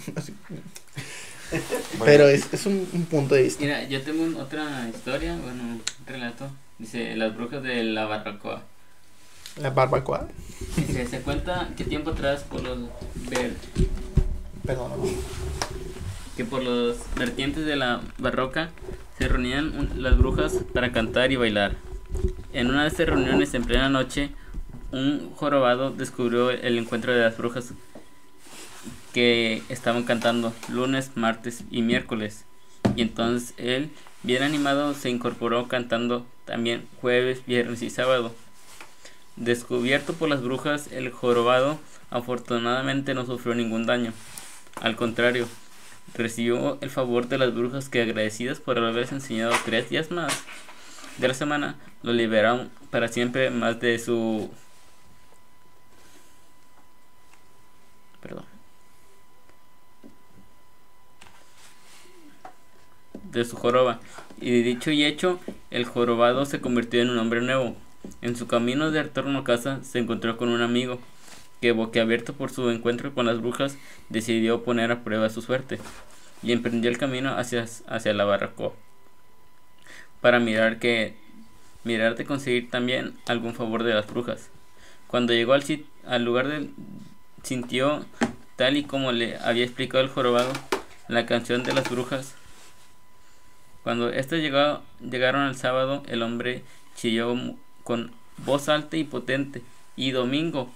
Así. Pero es, es un, un punto de vista. Mira, yo tengo un- otra historia, bueno, un relato. Dice, las brujas de la barbacoa. La barbacoa. Dice, se cuenta que tiempo atrás por los ver, Perdón. que por los vertientes de la barroca se reunían un- las brujas para cantar y bailar. En una de estas reuniones en plena noche, un jorobado descubrió el encuentro de las brujas que estaban cantando lunes, martes y miércoles. Y entonces él, bien animado, se incorporó cantando también jueves, viernes y sábado. Descubierto por las brujas, el jorobado afortunadamente no sufrió ningún daño. Al contrario, recibió el favor de las brujas que agradecidas por haberles enseñado tres días más de la semana, lo liberaron para siempre más de su... Perdón. De su joroba. Y de dicho y hecho, el jorobado se convirtió en un hombre nuevo. En su camino de retorno a casa se encontró con un amigo que, boquiabierto por su encuentro con las brujas, decidió poner a prueba su suerte y emprendió el camino hacia, hacia la barracoa para mirar que mirar de conseguir también algún favor de las brujas. Cuando llegó al, al lugar del sintió tal y como le había explicado el jorobado la canción de las brujas. Cuando llegó- llegaron al sábado, el hombre chilló con voz alta y potente. Y domingo.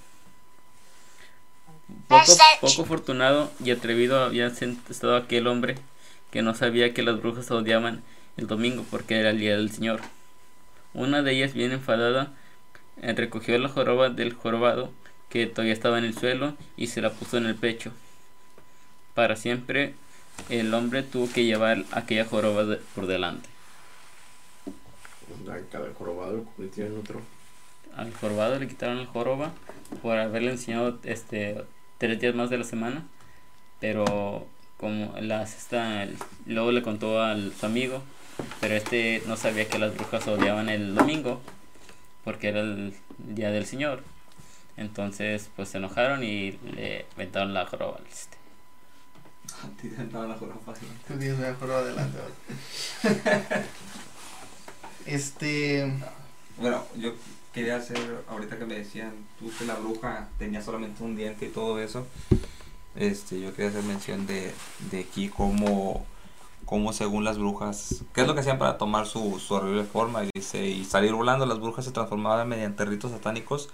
Poco, poco afortunado y atrevido había estado aquel hombre que no sabía que las brujas odiaban el domingo porque era el día del Señor. Una de ellas, bien enfadada, eh, recogió la joroba del jorobado que todavía estaba en el suelo y se la puso en el pecho. Para siempre el hombre tuvo que llevar aquella joroba de- por delante. A Cada jorobado lo convirtió en otro. Al jorobado le quitaron el joroba por haberle enseñado este tres días más de la semana, pero como las esta, luego le contó a su amigo, pero este no sabía que las brujas odiaban el domingo porque era el día del Señor. Entonces, pues se enojaron y le aventaron la joroba al este. Tú tienes una joroba adelante. este. Bueno, yo quería hacer, ahorita que me decían tú que la bruja tenía solamente un diente y todo eso, este, yo quería hacer mención de, de aquí cómo, cómo según las brujas, qué es lo que hacían para tomar su, su horrible forma, y dice, y salir volando, las brujas se transformaban mediante ritos satánicos,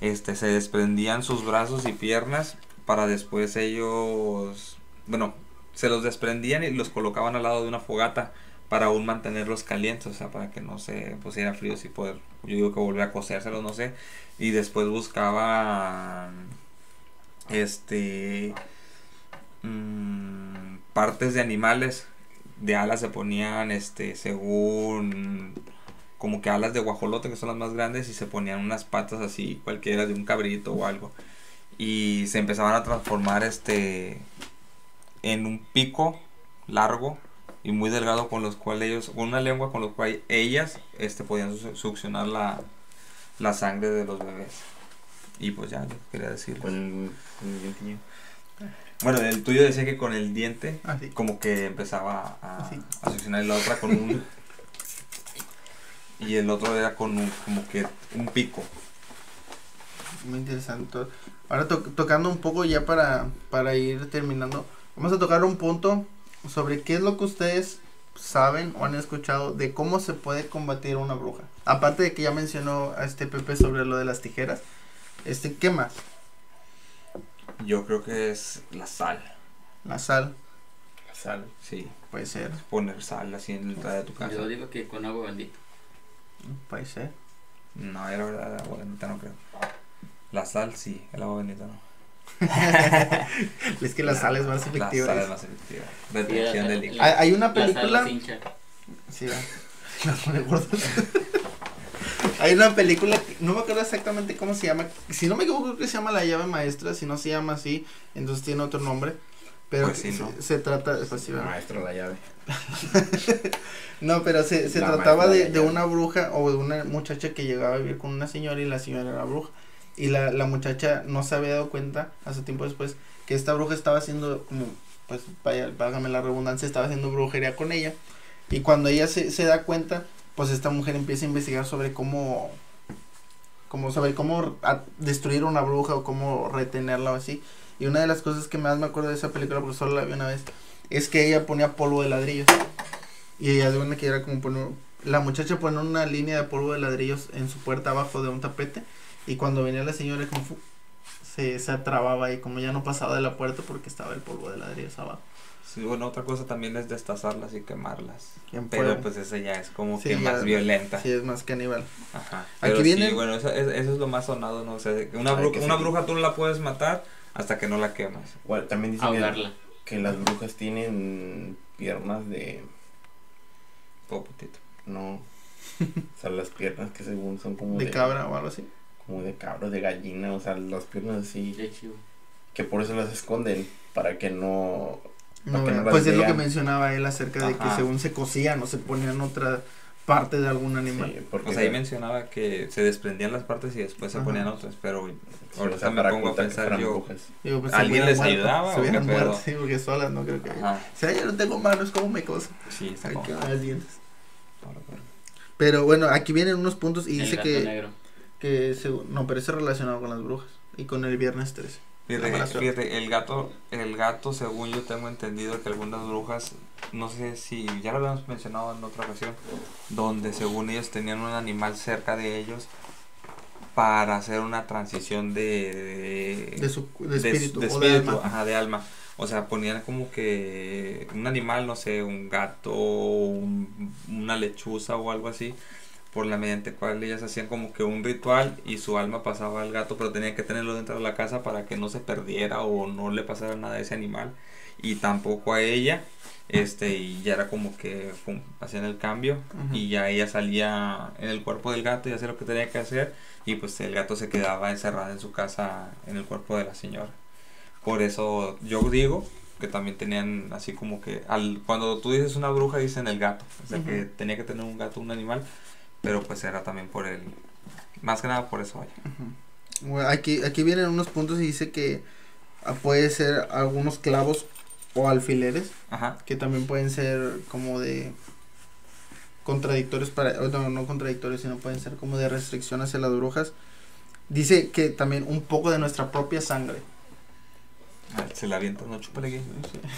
este, se desprendían sus brazos y piernas para después ellos, bueno, se los desprendían y los colocaban al lado de una fogata para aún mantenerlos calientes, o sea, para que no se pusiera fríos y poder, yo digo que volver a cosérselos, no sé, y después buscaban, este, mm, partes de animales, de alas se ponían, este, según, como que alas de guajolote, que son las más grandes, y se ponían unas patas así, cualquiera de un cabrito o algo, y se empezaban a transformar, este, en un pico largo, y muy delgado con los cuales ellos, con una lengua con los cual ellas este, podían su- succionar la, la sangre de los bebés. Y pues ya, yo quería decir. Con el, con el dientillo. Bueno, el tuyo decía que con el diente, Así. como que empezaba a, Sí. a succionar y la otra con un... y el otro era con un, como que un pico. Muy interesante. Ahora to- tocando un poco ya para, para ir terminando, vamos a tocar un punto sobre qué es lo que ustedes saben o han escuchado de cómo se puede combatir una bruja. Aparte de que ya mencionó a este Pepe sobre lo de las tijeras, este, ¿qué más? Yo creo que es la sal. La sal, La sal. Sí, puede ser, poner sal así en la entrada de tu casa. Yo digo que con agua bendita. puede ser. No, era verdad, el agua bendita no creo. La sal sí, el agua bendita no. Es que la sal es más La efectiva. sal es más efectiva. Retención de líquido. Hay, una La sal película... nos hincha. Sí, va. Las pone gordas. Hay una película, no me acuerdo exactamente cómo se llama. Si no me equivoco, creo que se llama La llave maestra. Si no se llama así, entonces tiene otro nombre. Pero Pues sí, se, ¿no? se trata. pues sí. Maestro la llave. No, pero se, se La trataba maestra de, de una bruja o de una muchacha que llegaba a vivir con una señora y la señora era bruja. Y la, la muchacha no se había dado cuenta, hace tiempo después, que esta bruja estaba haciendo como, pues, vaya, la redundancia, estaba haciendo brujería con ella. Y cuando ella se, se da cuenta, pues esta mujer empieza a investigar sobre cómo, como sobre cómo destruir una bruja o cómo retenerla o así. Y una de las cosas que más me acuerdo de esa película, porque solo la vi una vez, es que ella ponía polvo de ladrillos. Y ella de una que era como poner, la muchacha pone una línea de polvo de ladrillos en su puerta abajo de un tapete. Y cuando venía la señora como fu- se, se atrababa y como ya no pasaba de la puerta porque estaba el polvo de ladrillos abajo. Sí, bueno, otra cosa también es destazarlas y quemarlas. En Pero fuego. pues esa ya es como Sí, que más violenta. Sí, es más caníbal. Ajá. Aquí Pero viene- sí, bueno, eso, es- eso es lo más sonado, ¿no? O sea, una, una sí. bruja tú no la puedes matar hasta que no la quemas. Igual, también dicen que, Ahogarla. que las brujas tienen piernas de. Todo putito. No. O sea, las piernas que según son como De cabra o algo así. Como de cabra, de gallina. O sea, las piernas así. De chivo. Que por eso las esconden. Para que no. No, Para que no ¿verdad? las pues es lo que mencionaba él acerca de que según se cosían o se ponían otra parte de algún animal. Sí, porque O sea, ahí mencionaba que se desprendían las partes y después se Ajá. ponían otras, pero ahorita o sea, me para pongo a que pensar yo, pues, se ¿Alguien les muerto, ayudaba Se o qué hubieran muerto, sí, porque solas no creo que. Ajá, Si yo no tengo manos, ¿cómo me coso? sí, está Hay que dar dientes. pero- Pero bueno, aquí vienen unos puntos y El dice gato que, negro. Que según- no, pero eso es relacionado con las brujas y con el viernes 13. La mala Fíjate, el gato, el gato, según yo tengo entendido que algunas brujas, no sé si ya lo habíamos mencionado en otra ocasión, donde según ellos tenían un animal cerca de ellos para hacer una transición de, De su de espíritu de o de espíritu, alma. ajá, de alma. O sea, ponían como que un animal, no sé, un gato, un- una lechuza o algo así, por la mediante cual ellas hacían como que un ritual y su alma pasaba al gato, pero tenían que tenerlo dentro de la casa para que no se perdiera o no le pasara nada a ese animal y tampoco a ella. Este, y ya era como que pum, hacían el cambio y ya ella salía en el cuerpo del gato y hacía lo que tenía que hacer y pues el gato se quedaba encerrado en su casa en el cuerpo de la señora. Por eso yo digo que también tenían así como que al cuando tú dices una bruja dicen el gato, o sea que tenía que tener un gato, un animal, pero pues era también por el más que nada por eso vaya. Bueno, aquí, aquí vienen unos puntos y dice que ah, puede ser algunos clavos o alfileres Ajá. que también pueden ser como de contradictorios para no, no contradictorios sino pueden ser como de restricción hacia las brujas dice que también un poco de nuestra propia sangre Se la avientan, no chúpale aquí.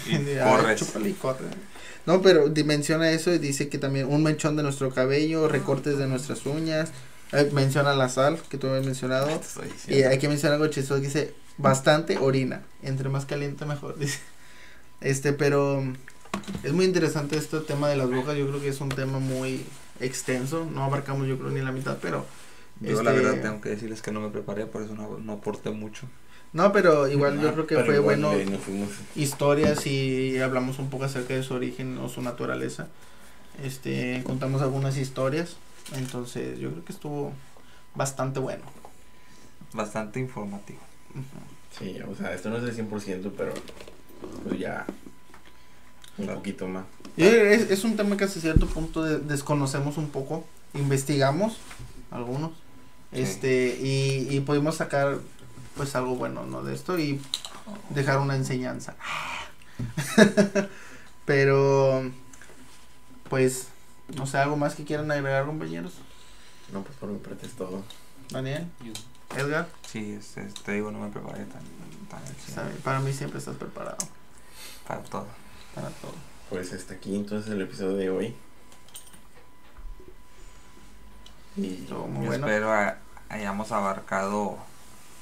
Y ah, corres. chúpale y corre. no pero dimensiona eso y dice que también un mechón de nuestro cabello recortes de nuestras uñas eh, menciona la sal que tú habías mencionado estoy y hay que mencionar algo chistoso que dice bastante orina. Entre más caliente mejor. Dice. Este, pero es muy interesante este tema de las brujas. Yo creo que es un tema muy extenso. No abarcamos yo creo ni la mitad, pero Yo la Este- verdad tengo que decirles que no me preparé, por eso no, no aporté mucho. No, pero igual yo Ah, creo que fue igual, bueno historias y hablamos un poco acerca de su origen o su naturaleza. Este, contamos algunas historias. Entonces, yo creo que estuvo bastante bueno. Bastante informativo. Sí, o sea, esto no es el 100%, pero pues ya un Claro. poquito más. Es, es un tema que hasta cierto punto de- desconocemos un poco, investigamos algunos, Sí. este, y, y pudimos sacar pues algo bueno, ¿no? De esto y dejar una enseñanza. Pero, pues, no sé, algo más que quieran agregar, compañeros. No, pues por mi parte es todo. Daniel, Yo- Edgar, Sí, este, te digo, no me preparé tan, tan para mí siempre estás preparado para todo. para todo. Pues hasta aquí entonces el episodio de hoy. Y Estuvo muy Yo bueno. espero a- hayamos abarcado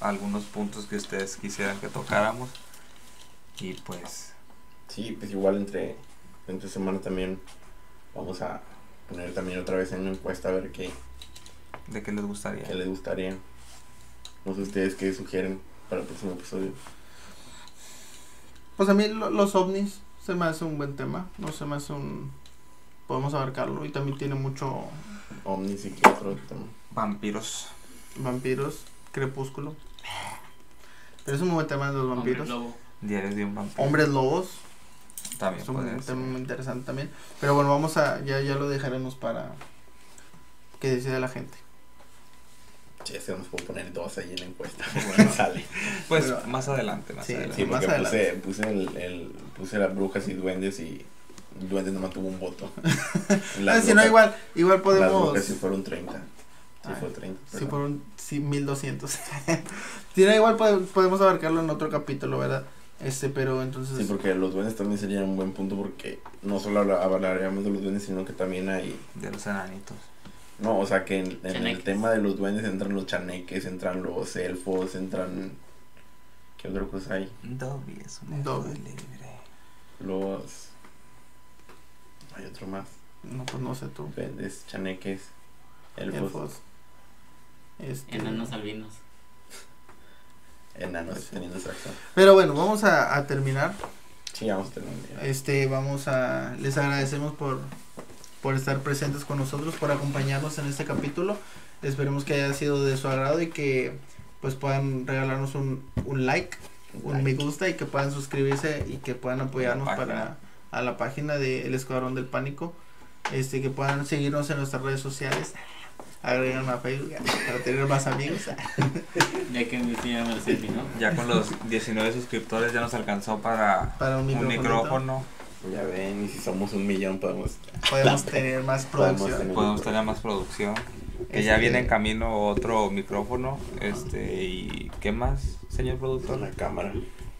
algunos puntos que ustedes quisieran que tocáramos. Y pues, sí, pues igual entre, entre semana también vamos a poner también otra vez en una encuesta a ver qué, ¿de qué les gustaría? qué les gustaría. No sé ustedes qué sugieren para el próximo episodio. Pues a mí lo- los ovnis se me hace un buen tema, no se me hace un... Podemos abarcarlo y también tiene mucho Omnis y qué otro tema. Vampiros. vampiros, crepúsculo. Pero es un buen tema de los vampiros. lobo. Diarios de un vampiro. Hombres lobos, También es un tema muy interesante también. Pero bueno, vamos a, ya, ya lo dejaremos para que decida la gente. Sí, se nos puede poner dos ahí en la encuesta. Bueno. Sale. Pues Pero- más adelante, más Sí, adelante. Sí, más porque adelante. puse, puse, el, el, puse las brujas y duendes y duendes nomás tuvo un voto. Ah, si no, igual, igual Las podemos... brujas sí fueron 30. Sí Ah, fue 30. Si perdón. fueron sí, 1200. si no, igual pode- podemos abarcarlo en otro capítulo, ¿verdad? Este, pero entonces... Sí, porque los duendes también serían un buen punto porque no solo habla- hablaríamos de los duendes, sino que también hay... De los enanitos. No, o sea que en, en el tema de los duendes entran los chaneques, entran los elfos, entran... ¿Qué otra cosa hay? Dobby es un Dobby. libre. Los... Hay otro más. No, pues no sé tú. Duendes, chaneques, elfos, Elfos. Este... Enanos albinos. enanos, sí. teniendo extracción. Pero bueno, vamos a, a terminar. Sí, vamos a terminar. Este, vamos a, les agradecemos por, por estar presentes con nosotros, por acompañarnos en este capítulo. Esperemos que haya sido de su agrado y que pues puedan regalarnos un, un like, un me gusta y que puedan suscribirse y que puedan apoyarnos para a la página de El Escuadrón del Pánico. Este, que puedan seguirnos en nuestras redes sociales. Agregan a Facebook para tener más amigos. Ya que mi tía me lo selfie, ¿no? Ya con los 19 suscriptores ya nos alcanzó para Para un un micrófono. Ya ven, y si somos un millón podemos... Podemos tener más Podemos producción. tener- Podemos tener más producción. Que ya Este, viene en camino otro micrófono. Este, y ¿qué más, señor productor? Una cámara.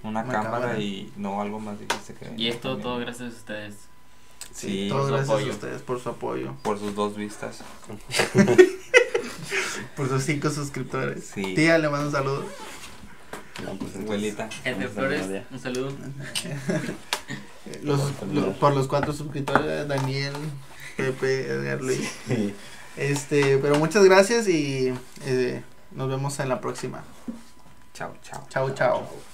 Una, Una cámara, cámara. y no algo más dijiste que Y esto también. todo gracias a ustedes. Sí, Sí, todo gracias a ustedes por su apoyo. por sus dos vistas. Por sus cinco suscriptores. Sí. Tía, le mando un saludo. No, pues Abuelita. Vamos a Flores, un saludo. Los, por los cuatro suscriptores, Daniel, Pepe, Edgar Luis. Este, pero muchas gracias y eh, nos vemos en la próxima. Chao, chao. Chao, chao.